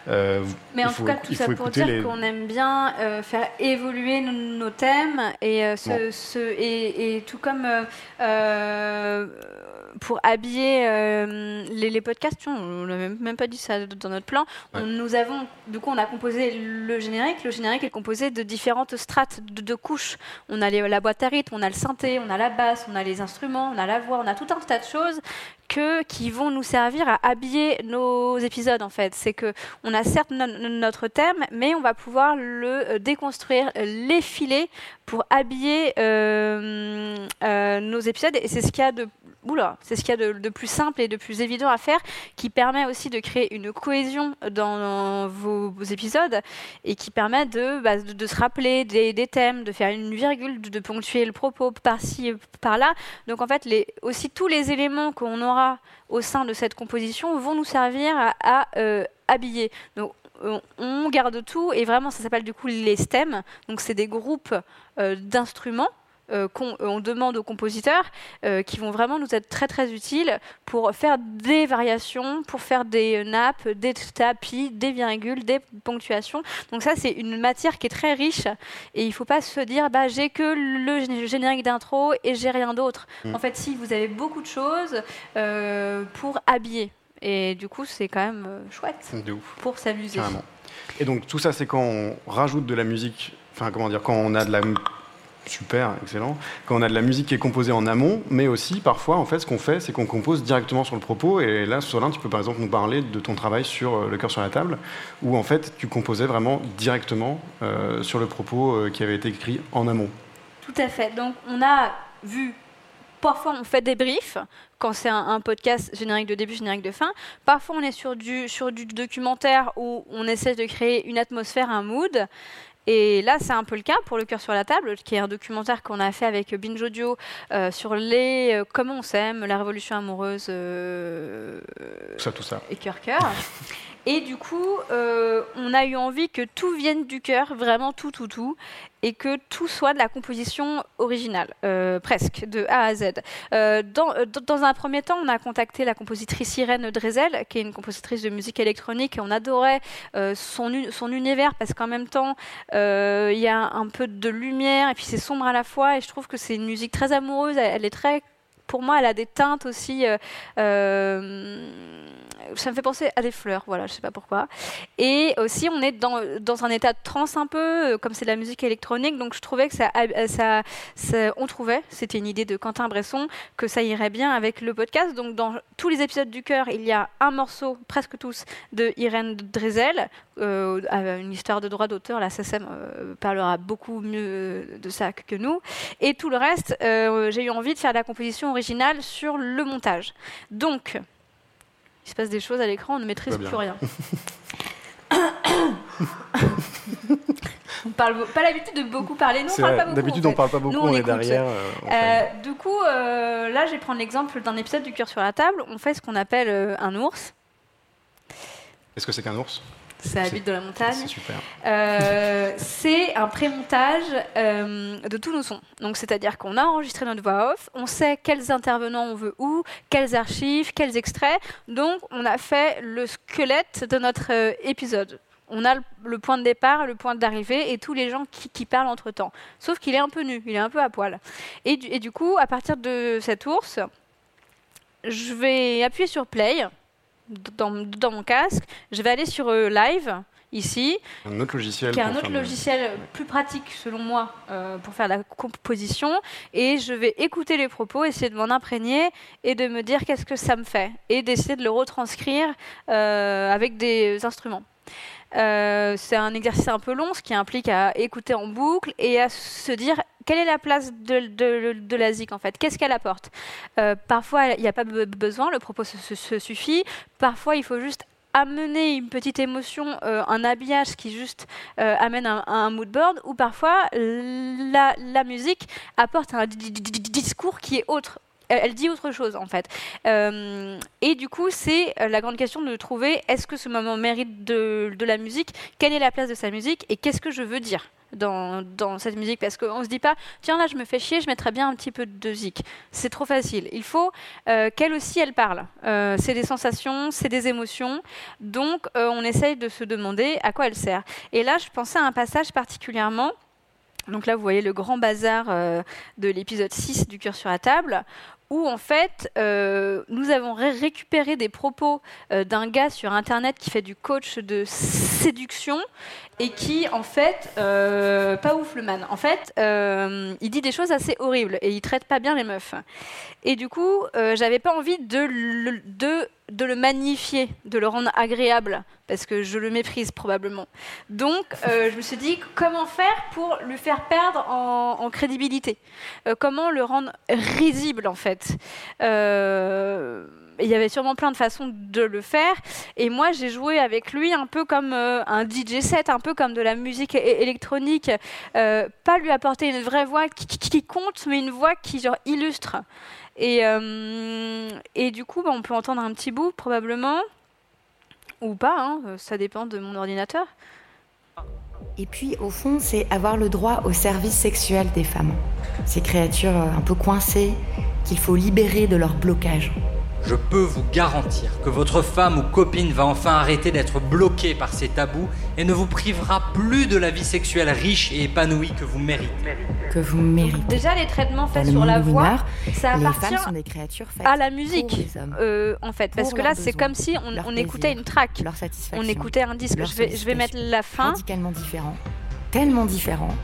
S2: Euh,
S3: Mais en
S2: faut-
S3: tout cas, tout ça pour dire
S2: les-
S3: qu'on aime bien euh, faire évoluer nos, nos thèmes et, euh, ce,
S2: Bon.
S3: ce- et, et tout comme pour habiller euh, les, les podcasts, tu vois, on n'a même, même pas dit ça dans notre plan.
S2: Ouais.
S3: On- nous avons, du coup, on a composé le générique. Le générique est composé de différentes strates de, de couches. On a les- la boîte à rythme, on a le synthé, on a la basse, on a les instruments, on a la voix, on a tout un tas de choses que, qui vont nous servir à habiller nos épisodes en fait. C'est que on a certes no- no- notre thème, mais on va pouvoir le euh, déconstruire, euh, l'effiler pour habiller euh, nos épisodes. Et c'est ce qu'il y a de Oula, c'est ce qu'il y a de, plus simple et de plus évident à faire, qui permet aussi de créer une cohésion dans vos, épisodes et qui permet de, bah, de, se rappeler des, thèmes, de faire une virgule, de, ponctuer le propos par-ci, par-là. Donc en fait, les, aussi tous les éléments qu'on aura au sein de cette composition vont nous servir à, euh, habiller. Donc on- on garde tout et vraiment ça s'appelle du coup les stems. Donc c'est des groupes euh, d'instruments. Euh, qu'on on demande aux compositeurs euh, qui vont vraiment nous être très très utiles pour faire des variations, pour faire des nappes, des tapis, des virgules, des ponctuations. Donc ça c'est une matière qui est très riche et il ne faut pas se dire bah j'ai que le gé- générique d'intro et j'ai rien d'autre.
S2: Mm.
S3: En fait si vous avez beaucoup de choses euh, pour habiller et du coup c'est quand même euh, chouette
S2: De ouf.
S3: pour s'amuser.
S2: Et donc tout ça, c'est quand on rajoute de la musique, enfin comment dire, quand on a de la super, excellent, quand on a de la musique qui est composée en amont, mais aussi parfois, en fait, ce qu'on fait, c'est qu'on compose directement sur le propos. Et là, Solin, tu peux par exemple nous parler de ton travail sur euh, Le cœur sur la table, où en fait, tu composais vraiment directement euh, sur le propos euh, qui avait été écrit en amont.
S3: Tout à fait. Donc, on a vu. Parfois, on fait des briefs quand c'est un, un podcast générique de début, générique de fin. Parfois, on est sur du, sur du documentaire où on essaie de créer une atmosphère, un mood. Et là, c'est un peu le cas pour Le cœur sur la table, qui est un documentaire qu'on a fait avec Binge Audio euh, sur les euh, comment on s'aime, la révolution amoureuse euh,
S2: Tout ça, tout ça.
S3: et cœur cœur. Et du coup, euh, on a eu envie que tout vienne du cœur, vraiment tout, tout, tout, et que tout soit de la composition originale, euh, presque, de A à Z. Euh, dans, un premier temps, on a contacté la compositrice Irène Drezel, qui est une compositrice de musique électronique, et on adorait son, son univers, parce qu'en même temps, il y a un peu de lumière, et puis c'est sombre à la fois, et je trouve que c'est une musique très amoureuse, elle est très... Pour moi, elle a des teintes aussi... euh, euh, ça me fait penser à des fleurs, voilà, je sais pas pourquoi. Et aussi, on est dans, dans un état de transe un peu, euh, comme c'est de la musique électronique, donc je trouvais que ça, ça, on trouvait, c'était une idée de Quentin Bresson, que ça irait bien avec le podcast. Donc dans tous les épisodes du cœur, il y a un morceau, presque tous, de Irène Drezel, une histoire de droit d'auteur. La SSM parlera beaucoup mieux de ça que nous. Et tout le reste, j'ai eu envie de faire la composition originale sur le montage. Donc, il se passe des choses à l'écran, on ne maîtrise plus rien. on parle pas l'habitude de beaucoup parler. Nous, on parle
S2: vrai,
S3: pas beaucoup.
S2: D'habitude,
S3: en
S2: on
S3: fait.
S2: parle pas beaucoup,
S3: Nous,
S2: on,
S3: on
S2: est derrière. euh, on
S3: Euh, du coup, euh, là, je vais prendre l'exemple d'un épisode du cœur sur la table. On fait ce qu'on appelle un ours.
S2: Est-ce que c'est qu'un ours?
S3: Ça habite dans la montagne.
S2: C'est super.
S3: Euh, c'est un pré-montage euh, de tous nos sons. Donc, c'est-à-dire qu'on a enregistré notre voix off, on sait quels intervenants on veut où, quels archives, quels extraits. Donc, on a fait le squelette de notre euh, épisode. On a le, le point de départ, le point d'arrivée et tous les gens qui, qui parlent entre temps. Sauf qu'il est un peu nu, il est un peu à poil. Et du, et du coup, à partir de cet ours, je vais appuyer sur play dans, dans mon casque, je vais aller sur euh, live ici,
S2: Un autre logiciel.
S3: qui est un autre
S2: le-
S3: logiciel plus pratique selon moi euh, pour faire la composition et je vais écouter les propos, essayer de m'en imprégner et de me dire qu'est-ce que ça me fait et d'essayer de le retranscrire euh, avec des instruments. Euh, c'est un exercice un peu long, ce qui implique à écouter en boucle et à se dire quelle est la place de, la zik en fait, qu'est-ce qu'elle apporte? Euh, parfois il n'y a pas be- besoin, le propos se, suffit. Parfois il faut juste amener une petite émotion, euh, un habillage qui juste amène un, un mood board, ou parfois la, musique apporte un di- di- di- discours qui est autre. Elle, dit autre chose en fait. Euh, et du coup, c'est euh, la grande question de trouver est-ce que ce moment mérite de, la musique? Quelle est la place de sa musique? Et qu'est-ce que je veux dire dans, dans cette musique? Parce qu'on se dit pas tiens là je me fais chier, je mettrais bien un petit peu de zik. C'est trop facile. Il faut euh, qu'elle aussi elle parle. C'est des sensations, c'est des émotions. Donc, on essaye de se demander à quoi elle sert. Et là, je pensais à un passage particulièrement. Donc là, vous voyez le grand bazar de l'épisode 6 du Cœur sur la table, où en fait, euh, nous avons ré- récupéré des propos euh, d'un gars sur Internet qui fait du coach de séduction et qui, en fait, euh, pas ouf le man, en fait, euh, il dit des choses assez horribles et il traite pas bien les meufs. Et du coup, euh, j'avais pas envie de le, de, le magnifier, de le rendre agréable, parce que je le méprise probablement. Donc, euh, je me suis dit, comment faire pour lui faire perdre en, crédibilité Comment le rendre risible, en fait il y avait sûrement plein de façons de le faire. Et moi, j'ai joué avec lui un peu comme euh, un DJ set, un peu comme de la musique électronique. Euh, pas lui apporter une vraie voix qui, compte, mais une voix qui genre, illustre. Et, euh, et du coup, bah, on peut entendre un petit bout, probablement. Ou pas, hein, ça dépend de mon ordinateur.
S5: Et puis, au fond, c'est avoir le droit au service sexuel des femmes. Ces créatures un peu coincées qu'il faut libérer de leur blocage.
S6: Je peux vous garantir que votre femme ou copine va enfin arrêter d'être bloquée par ces tabous et ne vous privera plus de la vie sexuelle riche et épanouie que vous méritez.
S5: Que vous méritez.
S3: Déjà, les traitements faits sur la voix, ça
S5: les
S3: appartient
S5: femmes sont des créatures faites
S3: à la musique.
S5: pour les hommes.
S3: euh, en fait, parce que là, c'est comme si on, écoutait
S5: plaisir,
S3: une track,
S5: leur satisfaction.
S3: on écoutait un disque. Je vais, je vais mettre la fin.
S5: Radicalement différents. Tellement différents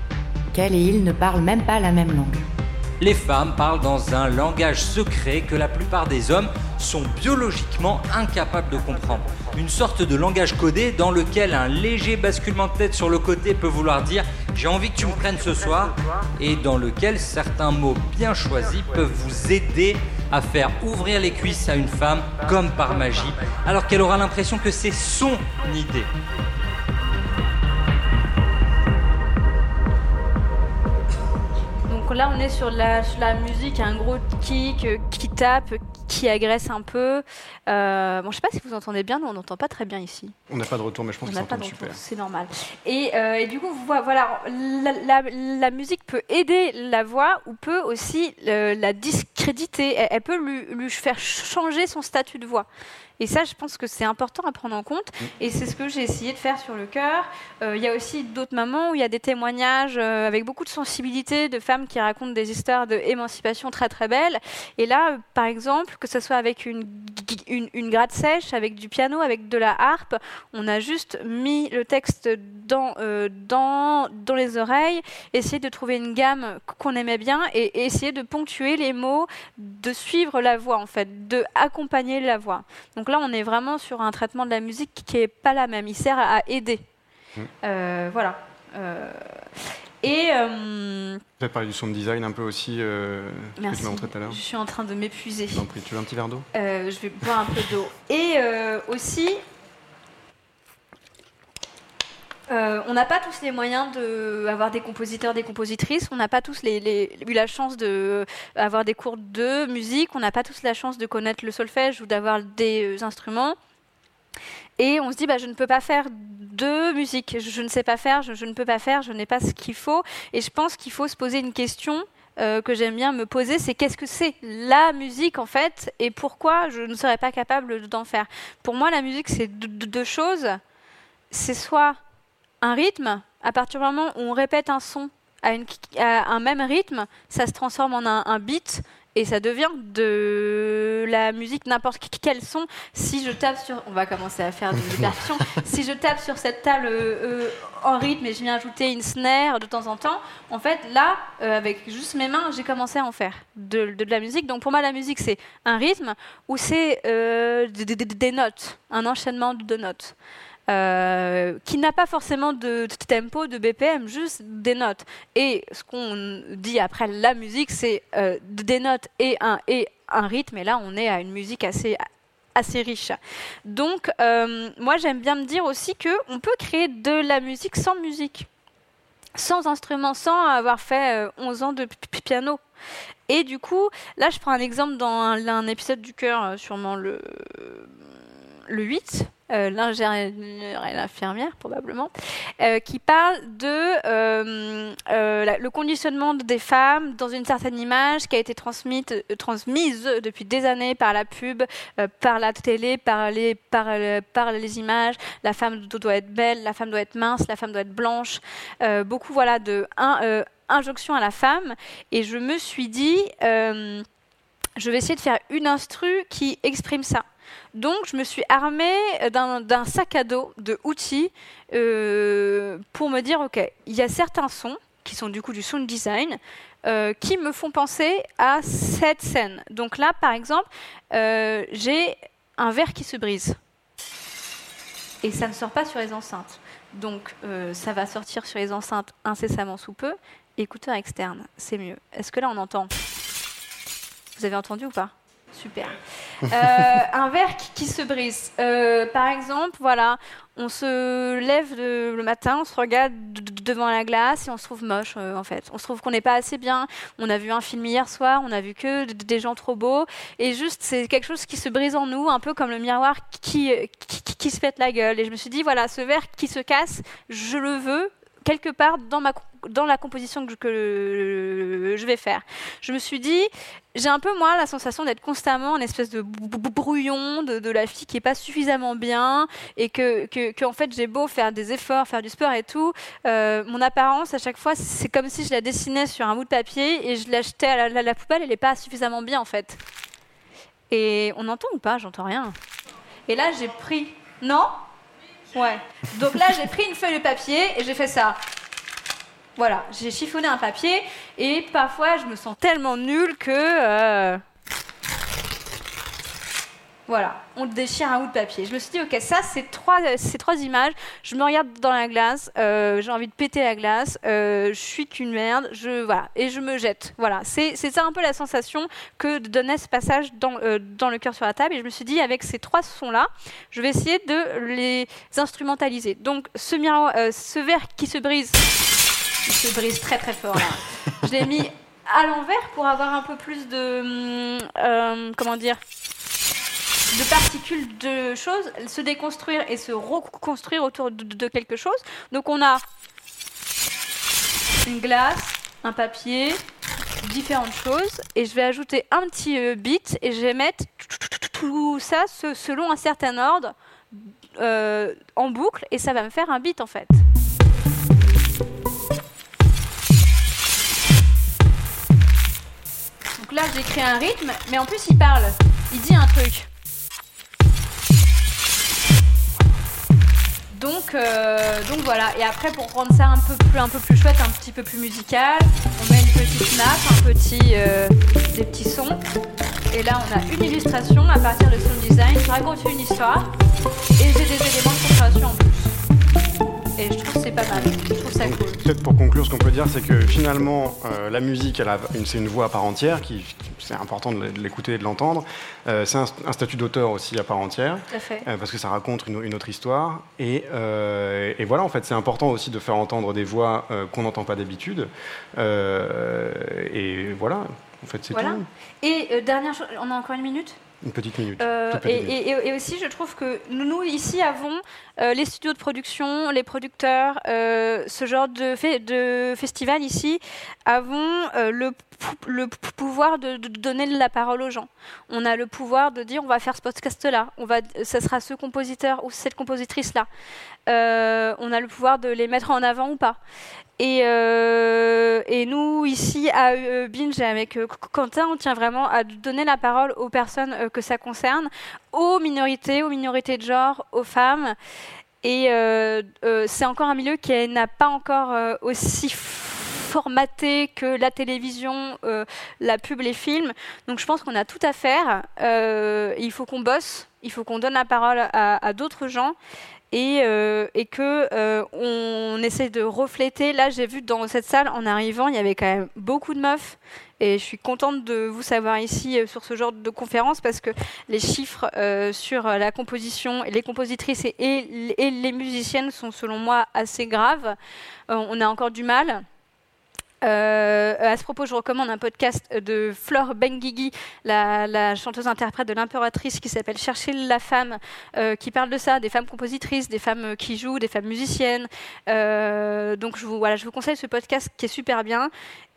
S5: qu'elle et il ne parlent même pas la même langue.
S6: Les femmes parlent dans un langage secret que la plupart des hommes sont biologiquement incapables de comprendre. Une sorte de langage codé dans lequel un léger basculement de tête sur le côté peut vouloir dire j'ai envie que tu me prennes ce soir et dans lequel certains mots bien choisis peuvent vous aider à faire ouvrir les cuisses à une femme comme par magie alors qu'elle aura l'impression que c'est son idée.
S3: Là, on est sur la, sur la musique, un gros kick euh, qui tape, qui agresse un peu. Euh, bon, je sais pas si vous entendez bien, nous on n'entend pas très bien ici.
S2: On n'a pas de retour, mais je pense
S3: On
S2: que ça entend super.
S3: c'est normal. Et, euh, et du coup, vo- voilà, la, la- la musique peut aider la voix ou peut aussi euh, la discréditer. Elle, elle peut lui, lui faire changer son statut de voix. Et ça, je pense que c'est important à prendre en compte. Et c'est ce que j'ai essayé de faire sur le cœur. Euh, Il y a aussi d'autres moments où il y a des témoignages euh, avec beaucoup de sensibilité de femmes qui racontent des histoires d'émancipation très très belles. Et là, euh, par exemple, que ce soit avec une, une, une gratte sèche, avec du piano, avec de la harpe, on a juste mis le texte dans, euh, dans, dans les oreilles, essayé de trouver une gamme qu'on aimait bien et, et essayer de ponctuer les mots, de suivre la voix en fait, de accompagner la voix. Donc là, on est vraiment sur un traitement de la musique qui n'est pas la même. Il sert à, aider. Euh, voilà. Euh, et euh,
S2: Tu as parlé du sound design un peu aussi, euh, que
S3: merci.
S2: tu m'as montré tout à l'heure.
S3: Je suis en train de m'épuiser.
S2: Tu veux un petit verre d'eau?
S3: Je vais boire un peu d'eau. Et aussi, euh, on n'a pas tous les moyens d'avoir des compositeurs, des compositrices. On n'a pas tous eu la chance d'avoir des cours de musique. On n'a pas tous la chance de connaître le solfège ou d'avoir des euh, instruments. Et on se dit, bah, je ne peux pas faire de musique. Je, ne sais pas faire, je, ne peux pas faire, je n'ai pas ce qu'il faut. Et je pense qu'il faut se poser une question euh, que j'aime bien me poser, c'est qu'est-ce que c'est la musique en fait et pourquoi je ne serais pas capable d'en faire. Pour moi, la musique, c'est deux- deux choses. C'est soit un rythme, à partir du moment où on répète un son à, une- à un même rythme, ça se transforme en un, un beat et ça devient de la musique n'importe quel son. Si je tape sur, on va commencer à faire des percussions. si je tape sur cette table euh, euh, en rythme et je viens ajouter une snare de temps en temps, en fait là, euh, avec juste mes mains, j'ai commencé à en faire de, de- de la musique. Donc pour moi, la musique c'est un rythme ou c'est euh, des, des- des- des notes, un enchaînement de notes. Euh, qui n'a pas forcément de, tempo, de BPM, juste des notes. Et ce qu'on dit après la musique, c'est euh, des notes et un, rythme. Et là, on est à une musique assez, riche. Donc, euh, moi, j'aime bien me dire aussi que on peut créer de la musique sans musique, sans instrument, sans avoir fait euh, 11 ans de pi- pi- piano. Et du coup, là, je prends un exemple dans un, épisode du cœur, sûrement le, le 8, euh, l'ingénieur et l'infirmière probablement, euh, qui parle de euh, le conditionnement des femmes dans une certaine image qui a été transmise, depuis des années par la pub, par la télé, par les, images. La femme do- doit être belle, la femme doit être mince, la femme doit être blanche. Beaucoup voilà de un, euh, injonction à la femme. Et je me suis dit, je vais essayer de faire une instru qui exprime ça. Donc, je me suis armée d'un sac à dos de outils euh, pour me dire, OK, il y a certains sons qui sont du coup du sound design euh, qui me font penser à cette scène. Donc là, par exemple, euh, j'ai un verre qui se brise. Et ça ne sort pas sur les enceintes. Donc, ça va sortir sur les enceintes incessamment sous peu. Écouteur externe, c'est mieux. Est-ce que là, on entend? Vous avez entendu ou pas? Super. Euh, un verre qui, se brise. Euh, par exemple, voilà, on se lève le matin, on se regarde devant la glace et on se trouve moche, euh, en fait. On se trouve qu'on n'est pas assez bien. On a vu un film hier soir, on a vu que des gens trop beaux. Et juste, c'est quelque chose qui se brise en nous, un peu comme le miroir qui, qui, qui- qui se pète la gueule. Et je me suis dit, voilà, ce verre qui se casse, je le veux quelque part dans, la composition que je, vais faire. Je me suis dit, j'ai un peu moi la sensation d'être constamment en espèce de brouillon de, la fille qui est pas suffisamment bien et que, en fait j'ai beau faire des efforts, faire du sport et tout, euh, mon apparence à chaque fois c'est comme si je la dessinais sur un bout de papier et je l'achetais à la, la- la poubelle, elle est pas suffisamment bien en fait. Et on entend ou pas? J'entends rien. Et là j'ai pris, non? Ouais. Donc là j'ai pris une feuille de papier et j'ai fait ça. Voilà, j'ai chiffonné un papier et parfois je me sens tellement nulle que. euh, Voilà, on déchire un bout de papier. Je me suis dit, ok, ça, c'est trois, ces trois images. Je me regarde dans la glace, euh, j'ai envie de péter la glace, euh, je suis qu'une merde, je, voilà, et je me jette. Voilà, c'est c'est ça un peu la sensation que donnait ce passage dans, euh, dans le cœur sur la table. Et je me suis dit, avec ces trois sons-là, je vais essayer de les instrumentaliser. Donc, ce, miroir, euh, ce verre qui se brise, il se brise très très fort là. Je l'ai mis à l'envers pour avoir un peu plus de. hum, euh, comment dire de particules de choses, se déconstruire et se reconstruire autour de, quelque chose. Donc on a une glace, un papier, différentes choses, et je vais ajouter un petit euh, beat et je vais mettre tout ça se- selon un certain ordre euh, en boucle, et ça va me faire un beat en fait. Donc là, j'ai créé un rythme, mais en plus, il parle. Il dit un truc. Donc, euh, donc voilà. Et après, pour rendre ça un peu plus, un peu plus chouette, un petit peu plus musical, on met une petite nappe, un petit, euh, des petits sons. Et là, on a une illustration à partir de sound design. Je raconte une histoire et j'ai des éléments de compréhension en plus. Et je trouve que c'est pas mal. Je trouve ça cool.
S2: Peut-être pour conclure, ce qu'on peut dire, c'est que finalement, euh, la musique, c'est une voix à part entière, qui, c'est important de l'écouter et de l'entendre. Euh, c'est un, un statut d'auteur aussi à part entière,
S3: Tout à fait.
S2: euh, parce que ça raconte une, une autre histoire. Et, et voilà, en fait, c'est important aussi de faire entendre des voix qu'on n'entend pas d'habitude. Et voilà, en fait, c'est
S3: Voilà.
S2: tout.
S3: Et dernière chose, on a encore une minute?
S2: Une petite minute.
S3: Euh, et,
S2: petite minute.
S3: et- et- et aussi, je trouve que nous, ici, avons euh, les studios de production, les producteurs, euh, ce genre de, fe- de festival ici, avons le, pou- le pou- pouvoir de, de donner la parole aux gens. On a le pouvoir de dire on va faire ce podcast-là, ça sera ce compositeur ou cette compositrice-là. Euh, on a le pouvoir de les mettre en avant ou pas. Et, euh, nous, ici, à euh, Binge, avec Quentin, on tient vraiment à donner la parole aux personnes que ça concerne, aux minorités, aux minorités de genre, aux femmes. Et c'est encore un milieu qui n'a pas encore aussi formaté que la télévision, la pub, les films. Donc je pense qu'on a tout à faire. Il faut qu'on bosse, il faut qu'on donne la parole à d'autres gens et, euh, que euh, on essaie de refléter. Là, j'ai vu dans cette salle, en arrivant, il y avait quand même beaucoup de meufs. Et je suis contente de vous savoir ici euh, sur ce genre de conférence parce que les chiffres euh, sur la composition les compositrices et, les musiciennes sont selon moi assez graves. On a encore du mal. Euh, à ce propos, je recommande un podcast de Flore Benguigui, la, la chanteuse-interprète de l'impératrice, qui s'appelle Chercher la femme, euh, qui parle de ça, des femmes compositrices, des femmes euh, qui jouent, des femmes musiciennes. Donc voilà, je vous conseille ce podcast qui est super bien.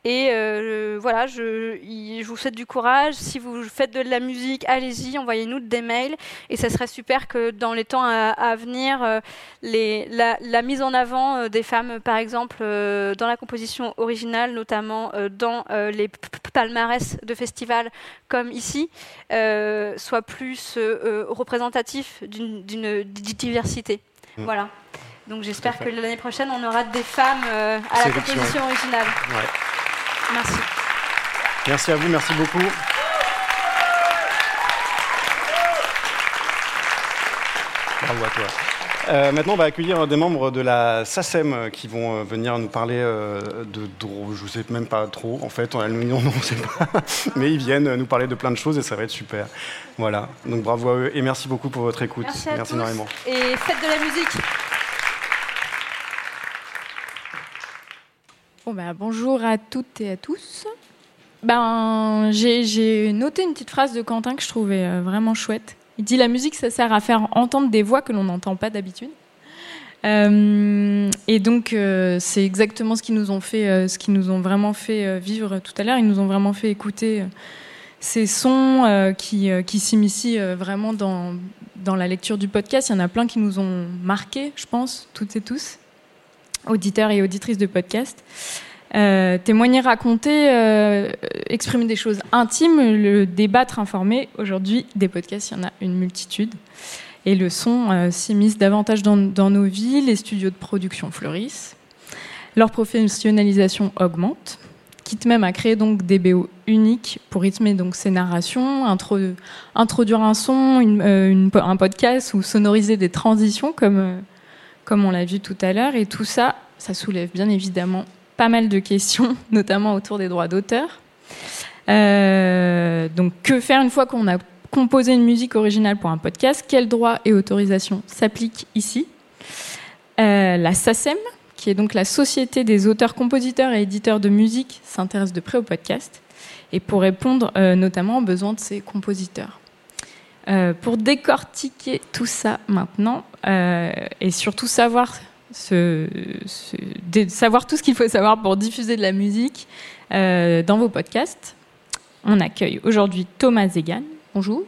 S3: Et euh, voilà, je, vous souhaite du courage. Si vous faites de la musique, allez-y, envoyez-nous des mails. Et ça serait super que dans les temps à, à venir, euh, les, la, la mise en avant euh, des femmes, par exemple, dans la composition originale, notamment dans les palmarès de festivals comme ici, euh, soit plus euh, représentatif d'une d'une di- diversité.
S2: Mm.
S3: Voilà. Donc j'espère que l'année prochaine, on aura des femmes à la composition originale.
S2: Ouais.
S3: Merci.
S2: Merci à vous, merci beaucoup. Bravo à toi. Euh, maintenant, on va accueillir des membres de la SACEM qui vont euh, venir nous parler euh, de. Je ne sais même pas trop, en fait. On a le nom, on ne sait pas. Mais ils viennent nous parler de plein de choses et ça va être super. Voilà. Donc bravo à eux et merci beaucoup pour votre écoute.
S3: Merci à tous.
S2: énormément.
S3: Et faites de la musique.
S7: Bah, bonjour à toutes et à tous. Ben, j'ai- noté une petite phrase de Quentin que je trouvais euh, vraiment chouette. Il dit la musique, ça sert à faire entendre des voix que l'on n'entend pas d'habitude. Euh, et donc euh, c'est exactement ce qu'ils nous ont fait, ce qu'ils nous ont vraiment fait vivre tout à l'heure. Ils nous ont vraiment fait écouter ces sons qui, qui s'immiscient vraiment dans, dans la lecture du podcast. Il y en a plein qui nous ont marqués, je pense, toutes et tous, auditeurs et auditrices de podcast. Euh, témoigner, raconter, euh, exprimer des choses intimes, le débattre, informer. Aujourd'hui, des podcasts, il y en a une multitude. Et le son euh, s'immisce davantage dans, nos vies, les studios de production fleurissent, leur professionnalisation augmente, quitte même à créer donc des BO uniques pour rythmer donc ces narrations, intro- introduire un son, euh, un podcast ou sonoriser des transitions comme, euh, comme on l'a vu tout à l'heure. Et tout ça, ça soulève bien évidemment pas mal de questions, notamment autour des droits d'auteur. Euh, donc, que faire une fois qu'on a composé une musique originale pour un podcast? Quels droits et autorisations s'appliquent ici? Euh, La SACEM, qui est donc la Société des auteurs, compositeurs et éditeurs de musique, s'intéresse de près au podcast et pour répondre euh, notamment aux besoins de ses compositeurs. Pour décortiquer tout ça maintenant euh, et surtout savoir ce- ce- dé- savoir tout ce qu'il faut savoir pour diffuser de la musique euh, dans vos podcasts. On accueille aujourd'hui Thomas Zegan. Bonjour.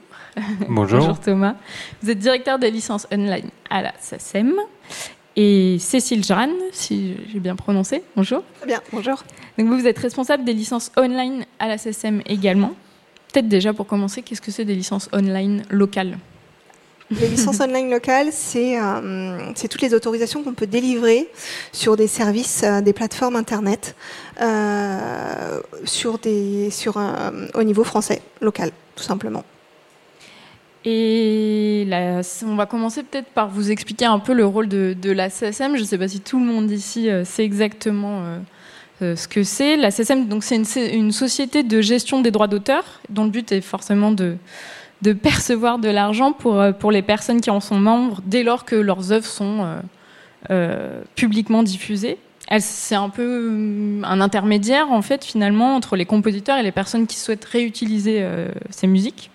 S8: Bonjour.
S7: Thomas. Vous êtes directeur des licences online à la SACEM. Et Cécile Jeanne, si j'ai bien prononcé. Bonjour.
S9: Très bien, bonjour.
S7: Donc vous, vous êtes responsable des licences online à la SACEM également. Peut-être déjà pour commencer, qu'est-ce que c'est des licences online locales?
S9: Les licences online locales, c'est euh, c'est toutes les autorisations qu'on peut délivrer sur des services, euh, des plateformes Internet, euh, sur des, au niveau français, local, tout simplement.
S7: Et on va commencer peut-être par vous expliquer un peu le rôle de, la SACEM. Je ne sais pas si tout le monde ici sait exactement ce que c'est. La une, c'est une société de gestion des droits d'auteur dont le but est forcément de, de percevoir de l'argent pour, euh, pour les personnes qui en sont membres dès lors que leurs œuvres sont euh, euh, publiquement diffusées. Elle- C'est un peu un intermédiaire, en fait, finalement, entre les compositeurs et les personnes qui souhaitent réutiliser euh, ces musiques.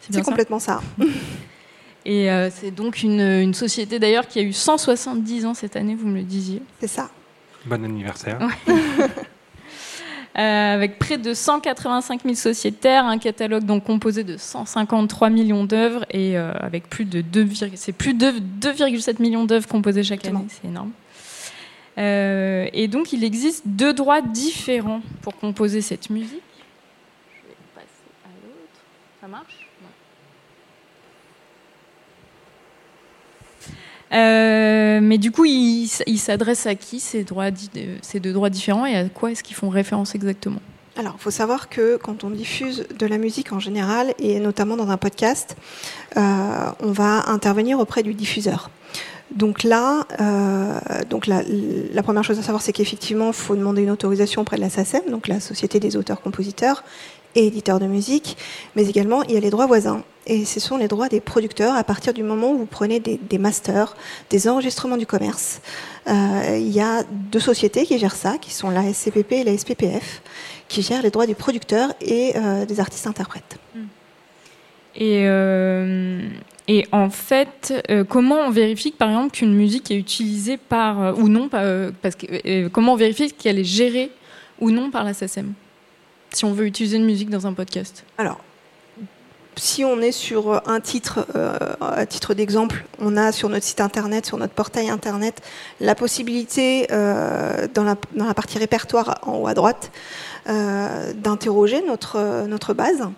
S9: C'est
S7: ça
S9: complètement ça.
S7: et euh, c'est donc une, une société d'ailleurs qui a eu 170 ans cette année, vous me le disiez.
S9: C'est ça.
S8: Bon anniversaire.
S7: Euh, avec près de 185 000 sociétaires, un catalogue donc composé de 153 millions d'œuvres et euh, avec plus de 2, c'est plus de 2,7 millions d'œuvres composées chaque année, c'est énorme. Euh, et donc il existe deux droits différents pour composer cette musique. Je vais passer à l'autre. Ça marche? Euh, mais du coup, ils il s'adressent à qui ces, droits, deux droits différents et à quoi est-ce qu'ils font référence exactement?
S9: Alors, il faut savoir que quand on diffuse de la musique en général, et notamment dans un podcast, euh, on va intervenir auprès du diffuseur. Donc là, euh, donc la, la première chose à savoir, c'est qu'effectivement, il faut demander une autorisation auprès de la SACEM, donc la Société des auteurs-compositeurs et éditeurs de musique, mais également il y a les droits voisins. Et ce sont les droits des producteurs à partir du moment où vous prenez des, des masters, des enregistrements du commerce. Euh, il y a deux sociétés qui gèrent ça, qui sont la SCPP et la SPPF, qui gèrent les droits du producteur et euh, des artistes-interprètes.
S7: Et, euh, et en fait, comment on vérifie que, par exemple qu'une musique est utilisée par ou non par, parce que comment on vérifie qu'elle est gérée ou non par la SACEM si on veut utiliser une musique dans un podcast?
S9: Alors, si on est sur un titre, euh, à titre d'exemple, on a sur notre site internet, sur notre portail internet, la possibilité, euh, dans, la, partie répertoire en haut à droite, euh, d'interroger notre, notre base.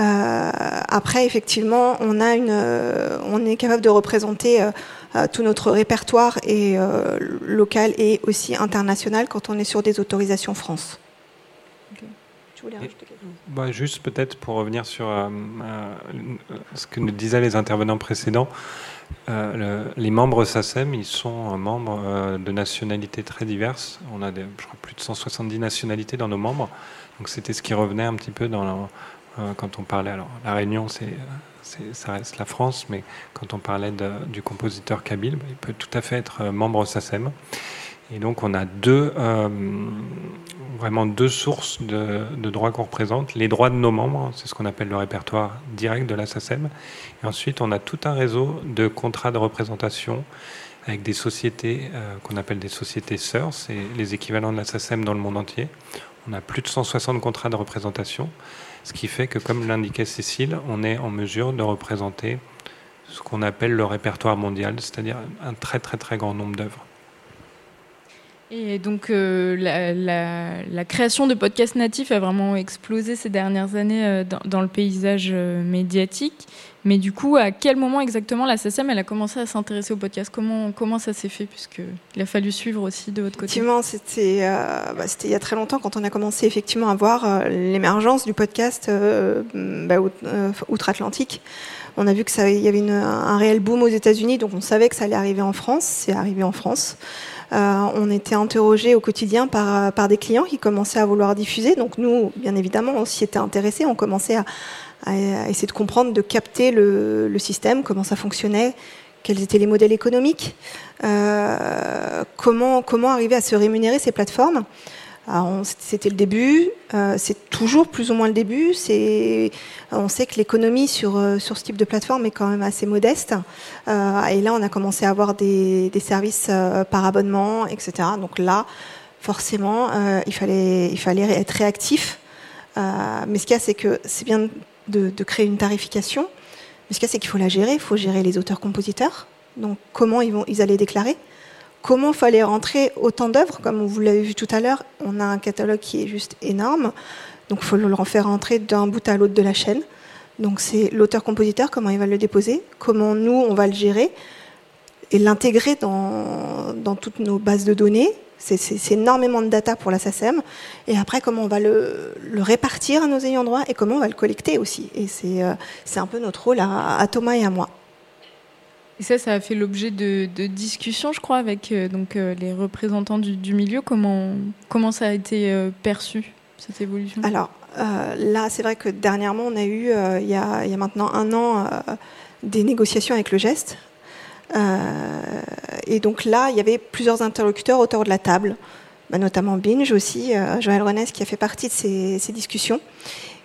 S9: Euh, après, effectivement, on, a une, euh, on est capable de représenter euh, euh, tout notre répertoire et, euh, local et aussi international quand on est sur des autorisations France. Tu voulais rajouter quelque chose?
S8: Bah, juste peut-être pour revenir sur euh, euh, ce que nous disaient les intervenants précédents, euh, le- les membres SACEM, ils sont membres de nationalités très diverses. On a des, je crois, plus de 170 nationalités dans nos membres. Donc c'était ce qui revenait un petit peu dans la- quand on parlait. Alors la Réunion, c'est, ça reste la France, mais quand on parlait de- du compositeur kabyle, bah, il peut tout à fait être membre SACEM. Et donc on a deux, euh, vraiment deux sources de, droits qu'on représente. Les droits de nos membres, c'est ce qu'on appelle le répertoire direct de la SACEM. Et ensuite on a tout un réseau de contrats de représentation avec des sociétés euh, qu'on appelle des sociétés sœurs, c'est les équivalents de la SACEM dans le monde entier. On a plus de 160 contrats de représentation, ce qui fait que, comme l'indiquait Cécile, on est en mesure de représenter ce qu'on appelle le répertoire mondial, c'est-à-dire un très très très grand nombre d'œuvres.
S7: Et donc euh, la, création de podcasts natifs a vraiment explosé ces dernières années euh, dans, le paysage euh, médiatique. Mais du coup, à quel moment exactement la elle a commencé à s'intéresser aux podcasts comment, ça s'est fait? Puisqu'il a fallu suivre aussi de votre côté.
S9: Effectivement, c'était bah, il y a très longtemps quand on a commencé effectivement à voir l'émergence du podcast euh, bah, out- outre-Atlantique. On a vu que ça, il y avait un réel boom aux États-Unis, donc on savait que ça allait arriver en France. C'est arrivé en France. Euh, on était interrogé au quotidien par, par des clients qui commençaient à vouloir diffuser. Donc nous, bien évidemment, on s'y était intéressés. On commençait à, essayer de comprendre, de capter le, système, comment ça fonctionnait, quels étaient les modèles économiques, euh, comment arriver à se rémunérer ces plateformes. C'était le début, euh, c'est toujours plus ou moins le début. On sait que l'économie sur, euh, sur ce type de plateforme est quand même assez modeste. Euh, et là, on a commencé à avoir des, services par abonnement, etc. Donc là, forcément, il, fallait, être réactif. Mais ce qu'il y a, c'est que c'est bien de, de créer une tarification. Mais ce qu'il y a, c'est qu'il faut la gérer. Il faut gérer les auteurs-compositeurs. Donc, comment ils, vont, ils allaient déclarer? Comment fallait rentrer autant d'œuvres Comme vous l'avez vu tout à l'heure, on a un catalogue qui est juste énorme. Donc, il faut le faire rentrer d'un bout à l'autre de la chaîne. Donc, c'est l'auteur-compositeur, comment il va le déposer, comment nous, on va le gérer et l'intégrer dans, toutes nos bases de données. C'est- énormément de data pour la SACEM. Et après, comment on va le, répartir à nos ayants droit et comment on va le collecter aussi. Et c'est euh, un peu notre rôle à Thomas et à moi.
S7: Et ça, ça a fait l'objet de, discussions, je crois, avec euh, donc, euh, les représentants du, milieu. Comment, comment ça a été euh, perçu, cette évolution?
S9: Alors là, c'est vrai que dernièrement, on a eu, il, y a, maintenant un an, des négociations avec le geste. Et donc là, il y avait plusieurs interlocuteurs autour de la table, bah, notamment Binge aussi, Joël Renès qui a fait partie de ces discussions.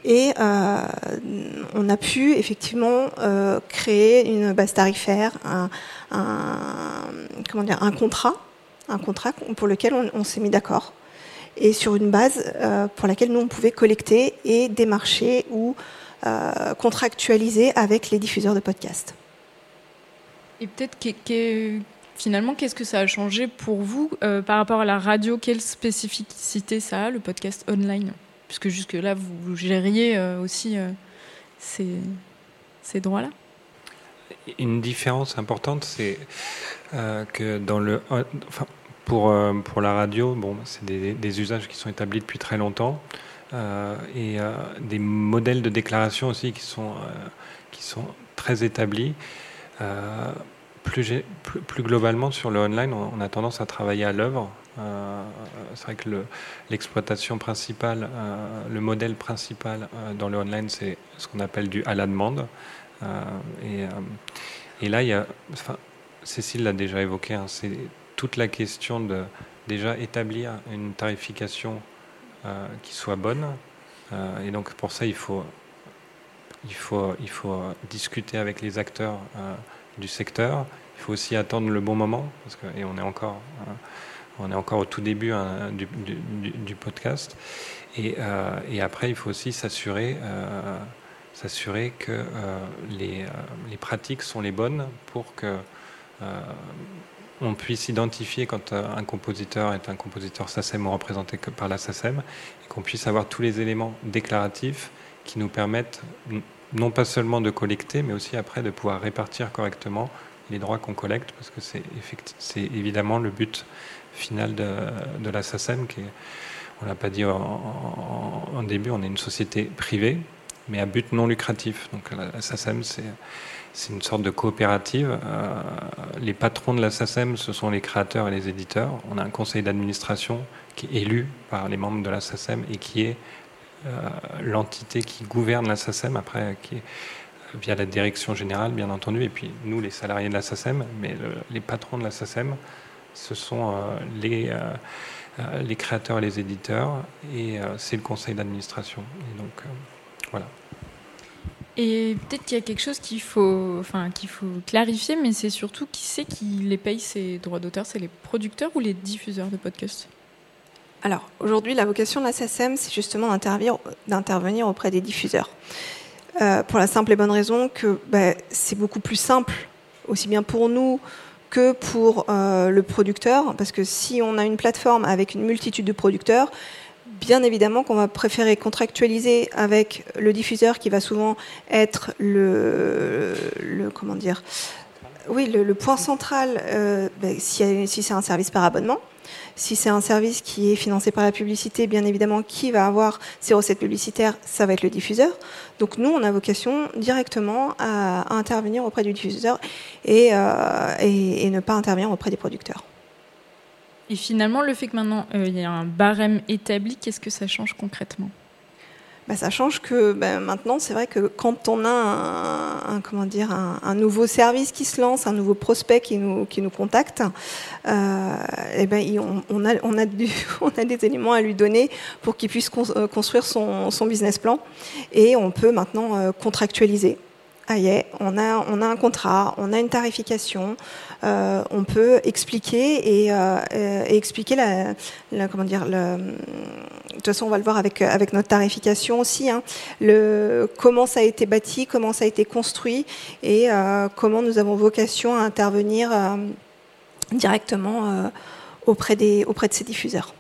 S9: Et euh, on a pu effectivement euh, créer une base tarifaire, un, comment dire, un contrat, un contrat pour lequel on, s'est mis d'accord. et sur une base euh, pour laquelle nous on pouvait collecter et démarcher ou contractualiser avec les diffuseurs de podcasts.
S7: Et peut-être finalement, qu'est-ce que ça a changé pour vous par rapport à la radio? Quelle spécificité ça a, le podcast online? Puisque jusque-là, vous, gériez euh, aussi euh, ces, droits-là.
S8: Une différence importante, c'est euh, que dans le, pour, pour la radio, bon, c'est des, usages qui sont établis depuis très longtemps et des modèles de déclaration aussi qui sont, très établis. Plus, globalement, sur le online, on, on a tendance à travailler à l'œuvre. Euh, c'est vrai que le- l'exploitation principale, euh, le modèle principal euh, dans le online, c'est ce qu'on appelle du à la demande. Et, là, il y a, enfin, Cécile l'a déjà évoqué, hein, c'est toute la question de déjà établir une tarification qui soit bonne. Et donc pour ça, il faut, il faut, il faut discuter avec les acteurs du secteur. Il faut aussi attendre le bon moment, parce que, et on est encore, euh, on est encore au tout début hein, du, podcast. Et, euh, et après, il faut aussi s'assurer, euh, que euh, les, pratiques sont les bonnes pour que on puisse identifier quand un compositeur est un compositeur SACEM ou représenté par la SACEM, et qu'on puisse avoir tous les éléments déclaratifs qui nous permettent non pas seulement de collecter, mais aussi après de pouvoir répartir correctement les droits qu'on collecte, parce que c'est évidemment le but final de, de la SACEM, qui est, on l'a pas dit en, début, on est une société privée, mais à but non lucratif. Donc la, SACEM, c'est une sorte de coopérative. Euh, les patrons de la SACEM, ce sont les créateurs et les éditeurs. On a un conseil d'administration qui est élu par les membres de la SACEM et qui est euh, l'entité qui gouverne la SACEM, après, qui est euh, via la direction générale, bien entendu, et puis nous, les salariés de la SACEM, mais le- les patrons de la SACEM, ce sont euh, les, euh, euh, les créateurs et les éditeurs, et euh, c'est le conseil d'administration. Et donc, euh, voilà.
S7: Et peut-être qu'il y a quelque chose qu'il faut, enfin, qu'il faut clarifier, mais c'est surtout qui c'est qui les paye ces droits d'auteur? C'est les producteurs ou les diffuseurs de podcasts?
S9: Alors, aujourd'hui, la vocation de la SACEM, c'est justement d'intervenir, d'intervenir auprès des diffuseurs. Euh, pour la simple et bonne raison que bah, c'est beaucoup plus simple, aussi bien pour nous que pour euh, le producteur, parce que si on a une plateforme avec une multitude de producteurs, bien évidemment qu'on va préférer contractualiser avec le diffuseur qui va souvent être le, comment dire, oui, le, point central euh, ben, si c'est un service par abonnement. Si c'est un service qui est financé par la publicité, bien évidemment, qui va avoir ses recettes publicitaires, ça va être le diffuseur. Donc nous, on a vocation directement à, intervenir auprès du diffuseur et, euh, ne pas intervenir auprès des producteurs.
S7: Et finalement, le fait que maintenant euh, il y a un barème établi, qu'est-ce que ça change concrètement?
S9: Bah, ça change que bah, maintenant, c'est vrai que quand on a un, un comment dire, un, un, nouveau service qui se lance, un nouveau prospect qui nous, qui nous contacte, euh, et ben, on, on, a, on, a du, on a des éléments à lui donner pour qu'il puisse construire son, son, business plan. Et on peut maintenant euh, contractualiser. Ah yeah, on a, on a un contrat, on a une tarification, euh, on peut expliquer et, euh, et expliquer la, comment dire, de toute façon on va le voir avec, notre tarification aussi, hein, le, comment ça a été bâti, comment ça a été construit et euh, comment nous avons vocation à intervenir euh, directement euh, auprès, auprès de ces diffuseurs.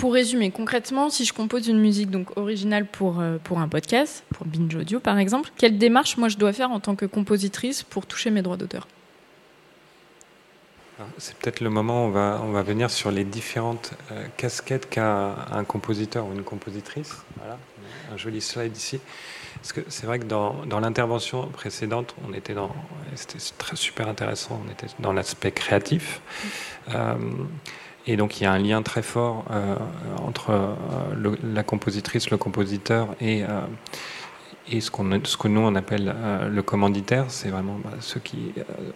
S7: Pour résumer, concrètement, si je compose une musique donc originale pour, euh, pour un podcast, pour Binge Audio par exemple, quelle démarche moi je dois faire en tant que compositrice pour toucher mes droits d'auteur?
S8: C'est peut-être le moment où on va, on va venir sur les différentes euh, casquettes qu'a un compositeur ou une compositrice. Voilà, un joli slide ici. Parce que c'est vrai que dans, dans l'intervention précédente, on était dans, c'était super intéressant, on était dans l'aspect créatif. Euh, et donc il y a un lien très fort euh, entre euh, la compositrice, le compositeur et, euh, et ce, qu'on, ce que nous on appelle le commanditaire. C'est vraiment bah, ceux qui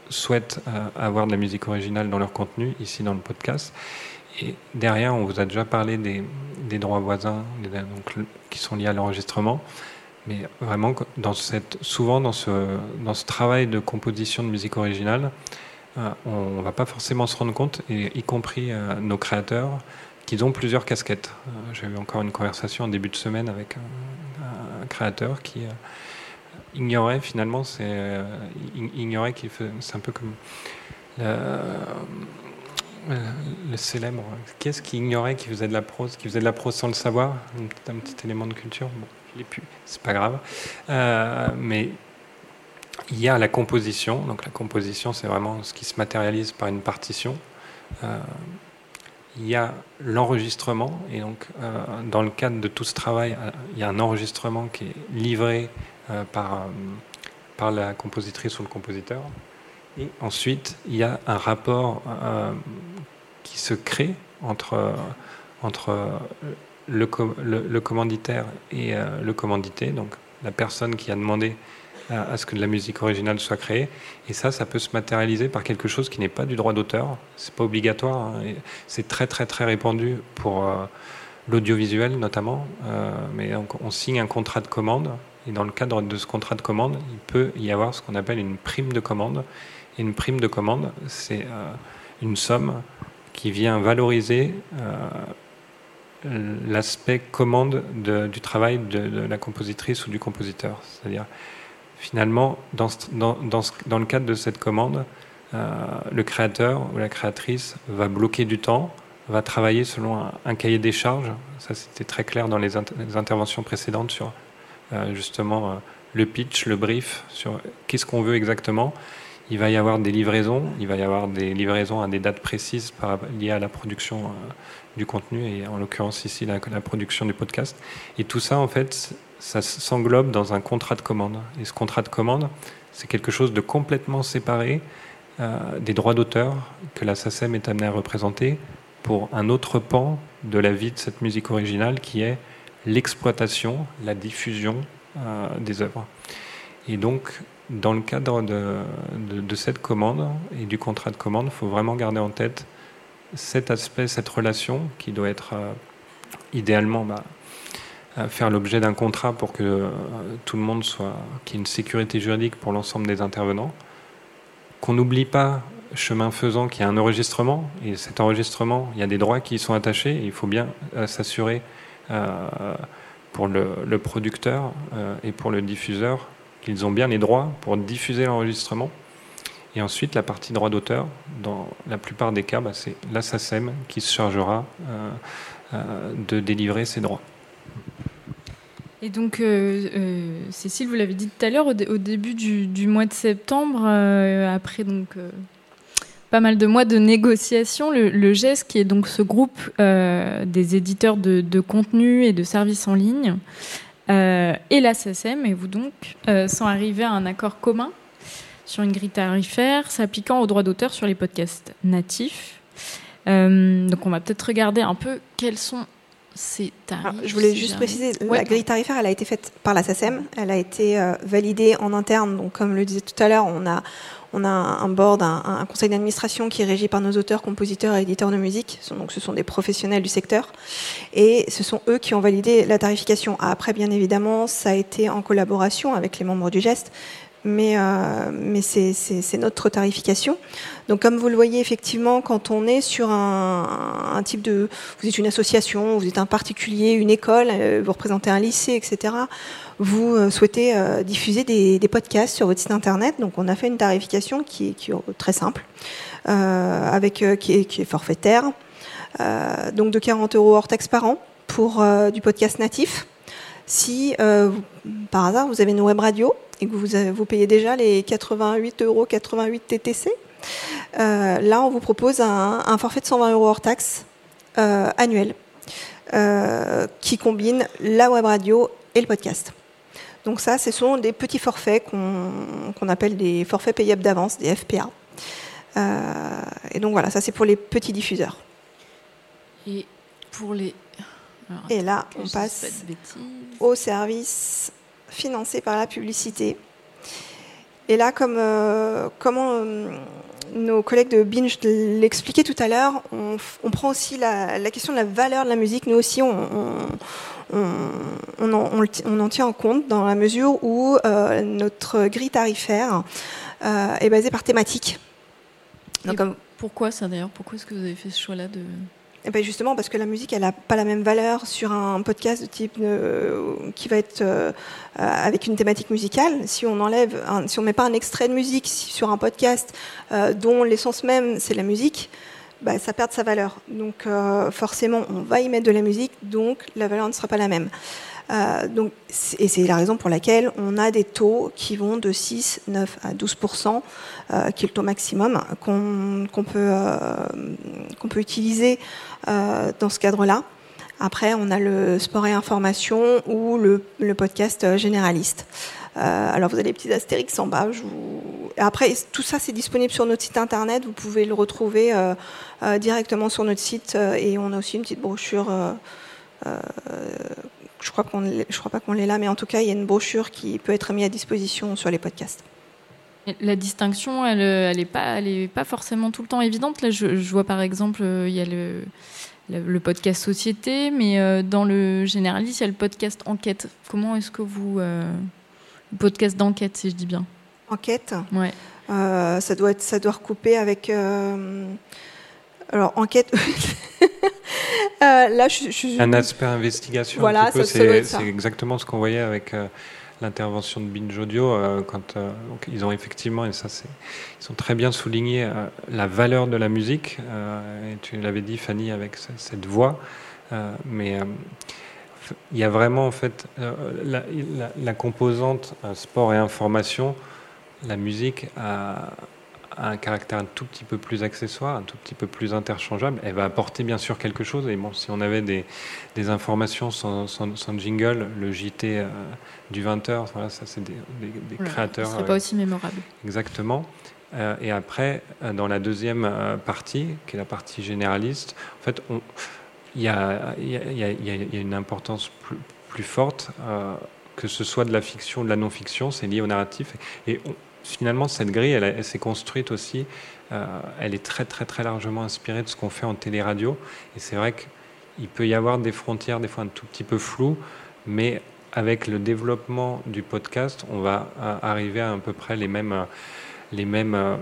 S8: souhaitent avoir de la musique originale dans leur contenu, ici dans le podcast. Et derrière, on vous a déjà parlé des, droits voisins qui sont liés à l'enregistrement. Mais vraiment, souvent dans ce, dans ce travail de composition de musique originale, on ne va pas forcément se rendre compte, y compris euh, nos créateurs, qu'ils ont plusieurs casquettes. Euh, J'ai eu encore une conversation en début de semaine avec un, créateur qui euh, ignorait finalement, c'est ig- ignorait qu'il c'est un peu comme le, célèbre. Qui est-ce qui ignorait qui faisait de la prose, qui faisait de la prose sans le savoir? Un, un petit élément de culture? Bon, je c'est pas grave. Mais il y a la composition. Donc la composition, c'est vraiment ce qui se matérialise par une partition. Euh, il y a l'enregistrement, et donc euh, dans le cadre de tout ce travail, euh, il y a un enregistrement qui est livré par, par la compositrice ou le compositeur. Et ensuite, il y a un rapport qui se crée entre, entre le, le- commanditaire et le commandité, donc la personne qui a demandé à, ce que de la musique originale soit créée. Et ça, ça peut se matérialiser par quelque chose qui n'est pas du droit d'auteur. C'est pas obligatoire. hein, C'est très très très répandu pour euh, l'audiovisuel notamment. Euh, mais on signe un contrat de commande. Et dans le cadre de ce contrat de commande, il peut y avoir ce qu'on appelle une prime de commande. Et une prime de commande, c'est euh, une somme qui vient valoriser l'aspect commande de- du travail de, de la compositrice ou du compositeur. C'est-à-dire, finalement, dans, le cadre de cette commande, euh, le créateur ou la créatrice va bloquer du temps, va travailler selon un, cahier des charges. Ça, c'était très clair dans les interventions précédentes sur euh, justement euh, le pitch, le brief, sur qu'est-ce qu'on veut exactement. Il va y avoir des livraisons, il va y avoir des livraisons à des dates précises liées à la production euh, du contenu et en l'occurrence ici la, la production du podcast. Et tout ça, en fait, ça s'englobe dans un contrat de commande. Et ce contrat de commande, c'est quelque chose de complètement séparé euh, des droits d'auteur que la SACEM est amenée à représenter pour un autre pan de la vie de cette musique originale qui est l'exploitation, la diffusion euh, des œuvres. Et donc, dans le cadre de, cette commande et du contrat de commande, il faut vraiment garder en tête cet aspect, cette relation qui doit être euh, idéalement bah, euh, faire l'objet d'un contrat pour que euh, tout le monde soit, qu'il y ait une sécurité juridique pour l'ensemble des intervenants. Qu'on n'oublie pas, chemin faisant, qu'il y a un enregistrement, et cet enregistrement, il y a des droits qui y sont attachés, et il faut bien s'assurer pour le, producteur et pour le diffuseur qu'ils ont bien les droits pour diffuser l'enregistrement. Et ensuite, la partie droit d'auteur, dans la plupart des cas, bah, c'est la SACEM qui se chargera euh, euh, de délivrer ces droits.
S7: Et donc, euh, Cécile, vous l'avez dit tout à l'heure, au, dé- au début du, mois de septembre, après donc pas mal de mois de négociations, le, GES, qui est donc ce groupe des éditeurs de, de contenu et de services en ligne, euh, et la SACEM, et vous donc, euh, sont arrivés à un accord commun sur une grille tarifaire s'appliquant aux droits d'auteur sur les podcasts natifs. Euh, donc, on va peut-être regarder un peu quels sont ces tarifs.
S9: Alors, je voulais juste préciser,
S7: Ouais,
S9: la grille tarifaire, elle a été faite par la SACEM, elle a été euh, validée en interne. Donc, comme le disait tout à l'heure, on a, on a un board, un, conseil d'administration qui est régi par nos auteurs, compositeurs et éditeurs de musique. Donc, ce sont des professionnels du secteur. Et ce sont eux qui ont validé la tarification. Après, bien évidemment, ça a été en collaboration avec les membres du GEST. Mais, euh, mais c'est- notre tarification. Donc, comme vous le voyez, effectivement, quand on est sur un, type de. Vous êtes une association, vous êtes un particulier, une école, euh, vous représentez un lycée, etc. Vous euh, souhaitez euh, diffuser des, podcasts sur votre site internet. Donc, on a fait une tarification qui est, très simple, euh, avec, qui, est, qui est forfaitaire. Donc, de 40 euros hors taxe par an pour du podcast natif. Si, euh, par hasard, vous avez une web radio et que vous, payez déjà les 88 euros 88 TTC, euh, là, on vous propose un, forfait de 120 euros hors taxe euh, annuel qui combine la web radio et le podcast. Donc ça, ce sont des petits forfaits qu'on appelle des forfaits payables d'avance, des FPA. Et donc voilà, ça c'est pour les petits diffuseurs.
S7: Et pour les. Alors,
S9: Et là, on passe au service financé par la publicité. Et là, comme euh, euh, nos collègues de Binge l'expliquaient tout à l'heure, on, prend aussi la, la question de la valeur de la musique. Nous aussi, on, en, tient en compte dans la mesure où euh, notre grille tarifaire euh, est basée par thématique. Donc,
S7: Et
S9: comme-
S7: Pourquoi ça d'ailleurs? Pourquoi est-ce que vous avez fait ce choix-là de
S9: Eh ben justement, parce que la musique, elle n'a pas la même valeur sur un podcast de type euh, qui va être euh, avec une thématique musicale. Si on enlève, si on met pas un extrait de musique si- sur un podcast euh, dont l'essence même c'est la musique, bah, ça perd sa valeur. Donc forcément, on va y mettre de la musique, donc la valeur ne sera pas la même. Donc, et c'est la raison pour laquelle on a des taux qui vont de 6, 9 à 12% euh, qui est le taux maximum qu'on peut, peut utiliser dans ce cadre-là. Après, on a le sport et information ou le, podcast euh, généraliste. Euh, alors, vous avez les petits astérix en bas. Après, tout ça, c'est disponible sur notre site internet. Vous pouvez le retrouver euh, euh, directement sur notre site. euh, et on a aussi une petite brochure. euh, euh, je crois je crois pas qu'on l'ait là, mais en tout cas, il y a une brochure qui peut être mise à disposition sur les podcasts.
S7: La distinction, elle, euh, elle est pas, elle est pas forcément tout le temps évidente. Là, je, je vois par exemple, euh, il y a le, le, le podcast société, mais euh, dans le généraliste, il y a le podcast enquête. Comment est-ce que vous, euh, le podcast d'enquête, si je dis bien?
S9: Enquête?
S7: Ouais.
S9: Euh, ça doit être, ça doit recouper avec. euh, alors enquête. Euh, là, je, je-
S8: Un aspect investigation.
S9: Voilà,
S8: c'est
S9: ça.
S8: c'est exactement ce qu'on voyait avec euh, l'intervention de Binge Audio euh, quand euh, donc, ils ont effectivement et ça c'est ils ont très bien souligné euh, la valeur de la musique. et tu l'avais dit Fanny avec ce- cette voix, mais il y a vraiment en fait la, composante sport et information. La musique a un caractère un tout petit peu plus accessoire, un tout petit peu plus interchangeable. Elle va apporter bien sûr quelque chose. Et bon, si on avait des, des informations sans, sans- sans jingle, le JT euh, du 20h, voilà, ça c'est des, des- des
S7: Voilà,
S8: créateurs.
S7: Ce serait
S8: euh,
S7: pas aussi mémorable.
S8: Exactement. Euh, et après, euh, dans la deuxième euh, partie, qui est la partie généraliste, en fait, il y y, y y a- une importance plus, plus forte, euh, que ce soit de la fiction ou de la non-fiction, c'est lié au narratif. Et on- finalement, cette grille, elle, s'est construite aussi, euh, elle est très, très, très largement inspirée de ce qu'on fait en télé-radio. Et c'est vrai qu'il peut y avoir des frontières, des fois un tout petit peu floues, mais avec le développement du podcast, on va euh, arriver à à peu près les mêmes, euh, les mêmes,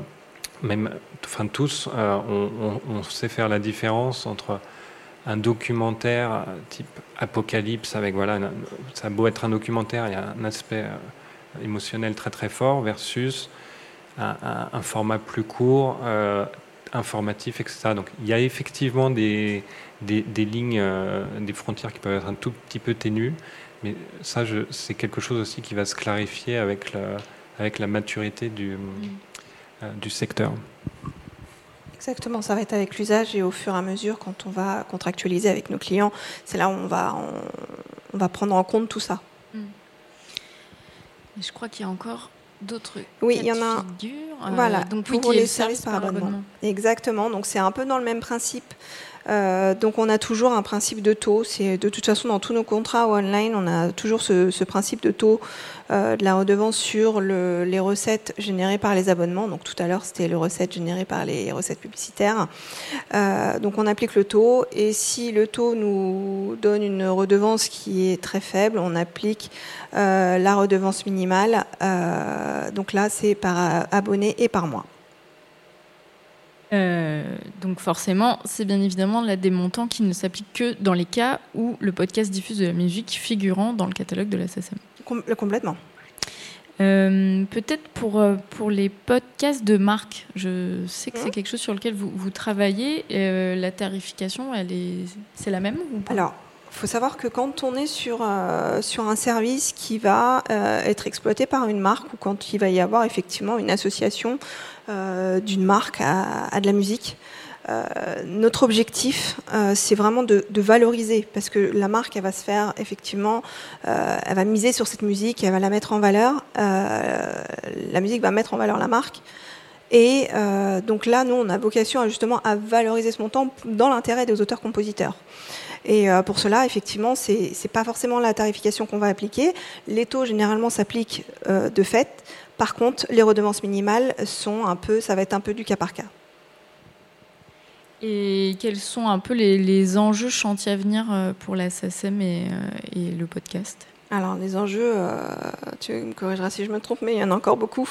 S8: mêmes enfin tous, on, sait faire la différence entre un documentaire type apocalypse avec voilà, ça a beau être un documentaire, il y a un aspect émotionnel très très fort versus un, format plus court, euh, informatif, etc. Donc il y a effectivement des, des, lignes, euh, des frontières qui peuvent être un tout petit peu ténues, mais ça c'est quelque chose aussi qui va se clarifier avec, le- avec la maturité du, euh, du secteur.
S9: Exactement, ça va être avec l'usage et au fur et à mesure, quand on va contractualiser avec nos clients, c'est là où on va, on va prendre en compte tout ça.
S7: Et je crois qu'il y a encore d'autres
S9: Oui, il y en a un.
S7: figure. Euh,
S9: Voilà,
S7: donc
S9: pour les
S7: le
S9: services par abonnement.
S7: abonnement.
S9: Exactement, donc c'est un peu dans le même principe. Euh, donc on a toujours un principe de taux. C'est de toute façon dans tous nos contrats online, on a toujours ce, principe de taux euh, de la redevance sur le- les recettes générées par les abonnements. Donc tout à l'heure c'était les recettes générées par les recettes publicitaires. Euh, donc on applique le taux et si le taux nous donne une redevance qui est très faible, on applique la redevance minimale. Donc là c'est par abonné et par mois.
S7: Euh, donc forcément, c'est bien évidemment là des montants qui ne s'appliquent que dans les cas où le podcast diffuse de la musique figurant dans le catalogue de la.
S9: Com- complètement.
S7: Euh, Peut-être pour, euh, pour les podcasts de marque, je sais que c'est quelque chose sur lequel vous, vous travaillez. Euh, la tarification, elle est, c'est la même ou pas?
S9: Alors, faut savoir que quand on est sur, euh, sur un service qui va euh, être exploité par une marque ou quand il va y avoir effectivement une association euh, d'une marque à, de la musique, notre objectif, c'est vraiment de, valoriser parce que la marque, elle va se faire effectivement, elle va miser sur cette musique, elle va la mettre en valeur. La musique va mettre en valeur la marque. Et donc là, nous, on a vocation à, justement à valoriser ce montant dans l'intérêt des auteurs-compositeurs. Et euh, pour cela, effectivement, c'est c'est pas forcément la tarification qu'on va appliquer. Les taux généralement s'appliquent euh, de fait. Par contre, les redevances minimales sont un peu, ça va être un peu du cas par cas.
S7: Et quels sont un peu les, les enjeux chantiers à venir euh, pour la SACEM et, et le podcast?
S9: Alors, les enjeux, euh, tu me corrigeras si je me trompe, mais il y en a encore beaucoup.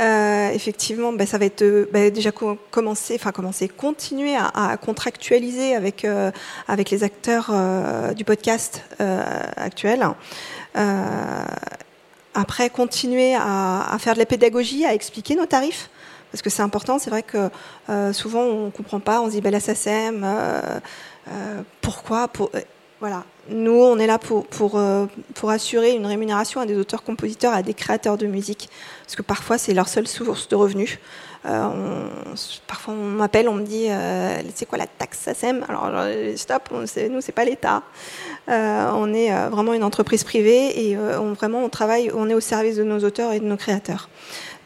S9: Euh, effectivement, ben, ça va être euh, ben, déjà co- commencer, enfin commencer, continuer à, contractualiser avec avec les acteurs du podcast actuel. Après, continuer à, faire de la pédagogie, à expliquer nos tarifs. Parce que c'est important, c'est vrai que souvent on ne comprend pas, on se dit ben, la SACEM, euh, pourquoi pour, Voilà, nous on est là pour, euh, assurer une rémunération à des auteurs-compositeurs, à des créateurs de musique, parce que parfois c'est leur seule source de revenus. Euh, parfois on m'appelle, on me dit euh, c'est quoi la taxe SACEM Alors stop, on- nous c'est pas l'État. On est vraiment une entreprise privée et vraiment on travaille, on est au service de nos auteurs et de nos créateurs.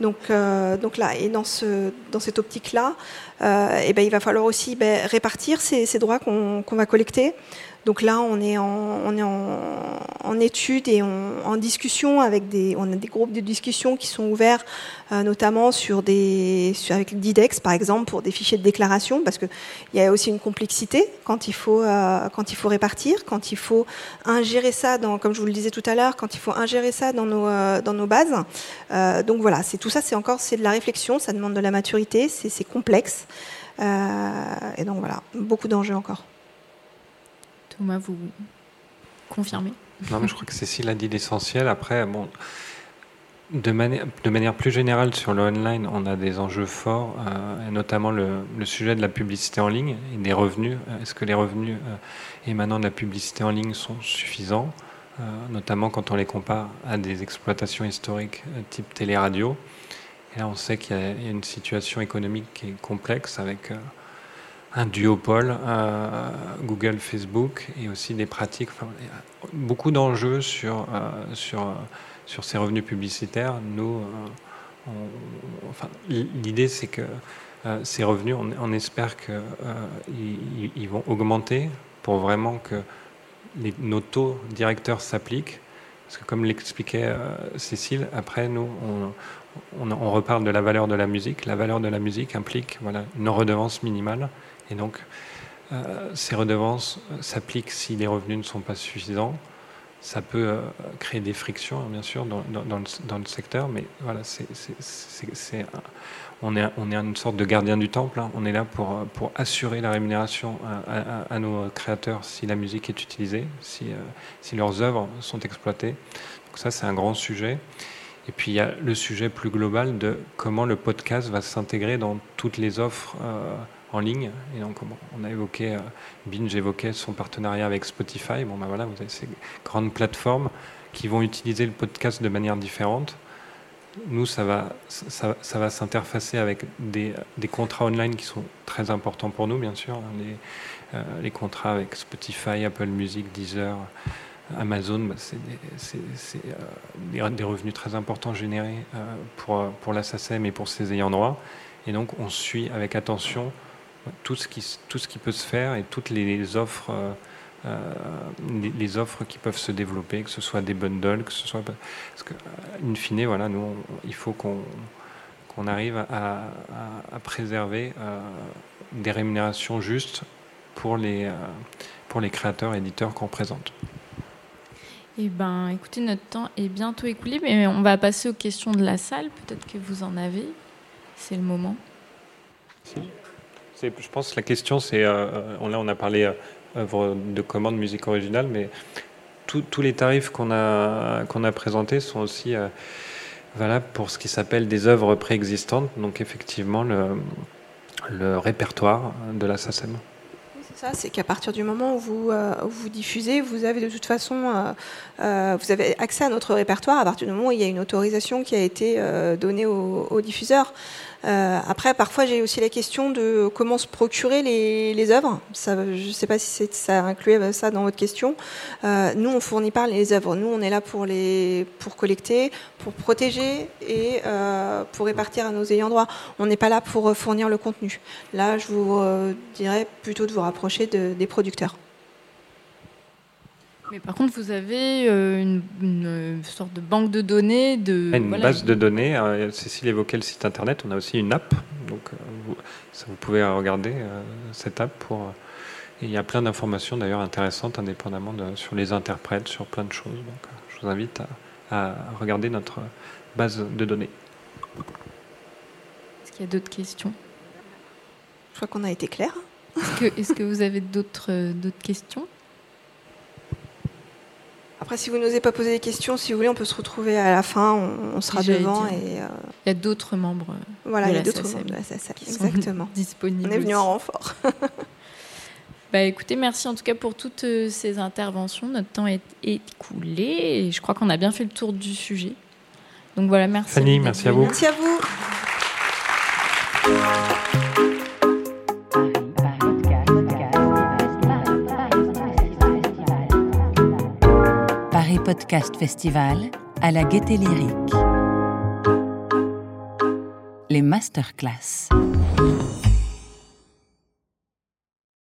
S9: Donc, là, et dans, ce, dans cette optique-là, eh ben, il va falloir aussi ben, répartir ces, droits qu'on va collecter. Donc là, on est en, étude et en discussion avec des, on a des groupes de discussion qui sont ouverts, euh, notamment sur des, avec l'IDEX par exemple, pour des fichiers de déclaration, parce que il y a aussi une complexité quand il faut, euh, quand il faut répartir, quand il faut ingérer ça dans, comme je vous le disais tout à l'heure, quand il faut ingérer ça dans nos, euh, dans nos bases. Donc voilà, c'est tout ça, c'est encore c'est de la réflexion, ça demande de la maturité, c'est complexe. Et donc voilà, beaucoup d'enjeux encore.
S7: Thomas, vous confirmez?
S8: Non, mais je crois que Cécile a dit l'essentiel. Après, bon, de, manière plus générale, sur le online, on a des enjeux forts, euh, notamment le, sujet de la publicité en ligne et des revenus. Euh, Est-ce que les revenus euh, émanant de la publicité en ligne sont suffisants, notamment quand on les compare à des exploitations historiques type télé-radio? Et là, on sait qu'il y, y a une situation économique qui est complexe avec. Un duopole, euh, Google, Facebook, et aussi des pratiques, beaucoup d'enjeux sur, euh, sur, euh, sur ces revenus publicitaires. Nous, enfin, l'idée c'est que ces revenus, on, espère qu'ils ils, vont augmenter pour vraiment que nos taux directeurs s'appliquent. Parce que comme l'expliquait Cécile, après nous, on, on, on de la valeur de la musique. La valeur de la musique implique voilà, une redevance minimale. Et donc, euh, ces redevances s'appliquent si les revenus ne sont pas suffisants. Ça peut euh, créer des frictions, bien sûr, dans, le, secteur, mais voilà, on, est, on est une sorte de gardien du temple. hein. On est là pour, euh, pour assurer la rémunération à, nos créateurs si la musique est utilisée, si, si leurs œuvres sont exploitées. Donc ça, c'est un grand sujet. Et puis il y a le sujet plus global de comment le podcast va s'intégrer dans toutes les offres en ligne. Et donc on a évoqué, euh, Binge évoquait son partenariat avec Spotify. Bon ben voilà, vous avez ces grandes plateformes qui vont utiliser le podcast de manière différente. Nous, ça va, ça, va s'interfacer avec des, contrats online qui sont très importants pour nous, bien sûr. hein, Les, euh, les contrats avec Spotify, Apple Music, Deezer, Amazon, bah, c'est euh, des- revenus très importants générés pour, pour la et pour ses ayants droit. Et donc, on suit avec attention tout ce qui, tout ce qui peut se faire et toutes les offres, euh, euh, les, les offres qui peuvent se développer, que ce soit des bundles, que ce soit. Parce que, euh, in fine, voilà, nous, on- il faut qu'on qu'on arrive à, à- à préserver euh, des rémunérations justes pour les, euh, pour les créateurs et éditeurs qu'on présente.
S7: Eh ben, écoutez, notre temps est bientôt écoulé, mais on va passer aux questions de la salle. Peut-être que vous en avez. C'est le moment.
S8: C'est- Je pense que la question, c'est. euh, on- là, on a parlé euh, œuvre de commande, musique originale, mais tous- les tarifs qu'on a, présentés sont aussi euh, valables pour ce qui s'appelle des œuvres préexistantes. Donc, effectivement, le, répertoire de la SACEM.
S9: C'est ça, c'est qu'à partir du moment où vous, euh, diffusez, vous avez de toute façon, euh, euh, vous avez accès à notre répertoire à partir du moment où il y a une autorisation qui a été euh, donnée aux au diffuseurs. Euh, après, parfois, j'ai aussi la question de comment se procurer les, les œuvres. Ça, je ne sais pas si ça incluait ça dans votre question. Euh, nous, on fournit pas les œuvres. Nous, on est là pour les, pour collecter, pour protéger et euh, pour répartir à nos ayants droit. On n'est pas là pour euh, fournir le contenu. Là, je vous euh, dirais plutôt de vous rapprocher de- des producteurs.
S7: Mais par contre, vous avez euh, une, une sorte de banque de données de.
S8: Une
S7: voilà,
S8: base de données. euh, Cécile évoquait le site internet. On a aussi une app. Donc, euh, vous, ça, vous pouvez regarder euh, cette app pour. Et il y a plein d'informations d'ailleurs intéressantes, indépendamment de, sur les interprètes, sur plein de choses. Donc, euh, je vous invite à, à regarder notre base de données.
S7: Est-ce qu'il y a d'autres questions?
S9: Je crois qu'on a été clair.
S7: Est-ce que, que vous avez d'autres, euh, d'autres questions?
S9: Après, si vous n'osez pas poser des questions, si vous voulez, on peut se retrouver à la fin, on, on sera devant et euh,
S7: Il y a d'autres membres
S9: voilà,
S7: de
S9: il y a d'autres membres de la SACEM,
S7: qui sont
S9: Exactement.
S7: disponibles.
S9: On est venu en renfort.
S7: Bah écoutez, merci en tout cas pour toutes euh, ces interventions. Notre temps est écoulé et je crois qu'on a bien fait le tour du sujet. Donc voilà, merci.
S8: Fanny, merci à vous.
S9: Merci à vous.
S1: Podcast Festival à la Gaieté Lyrique. Les masterclass.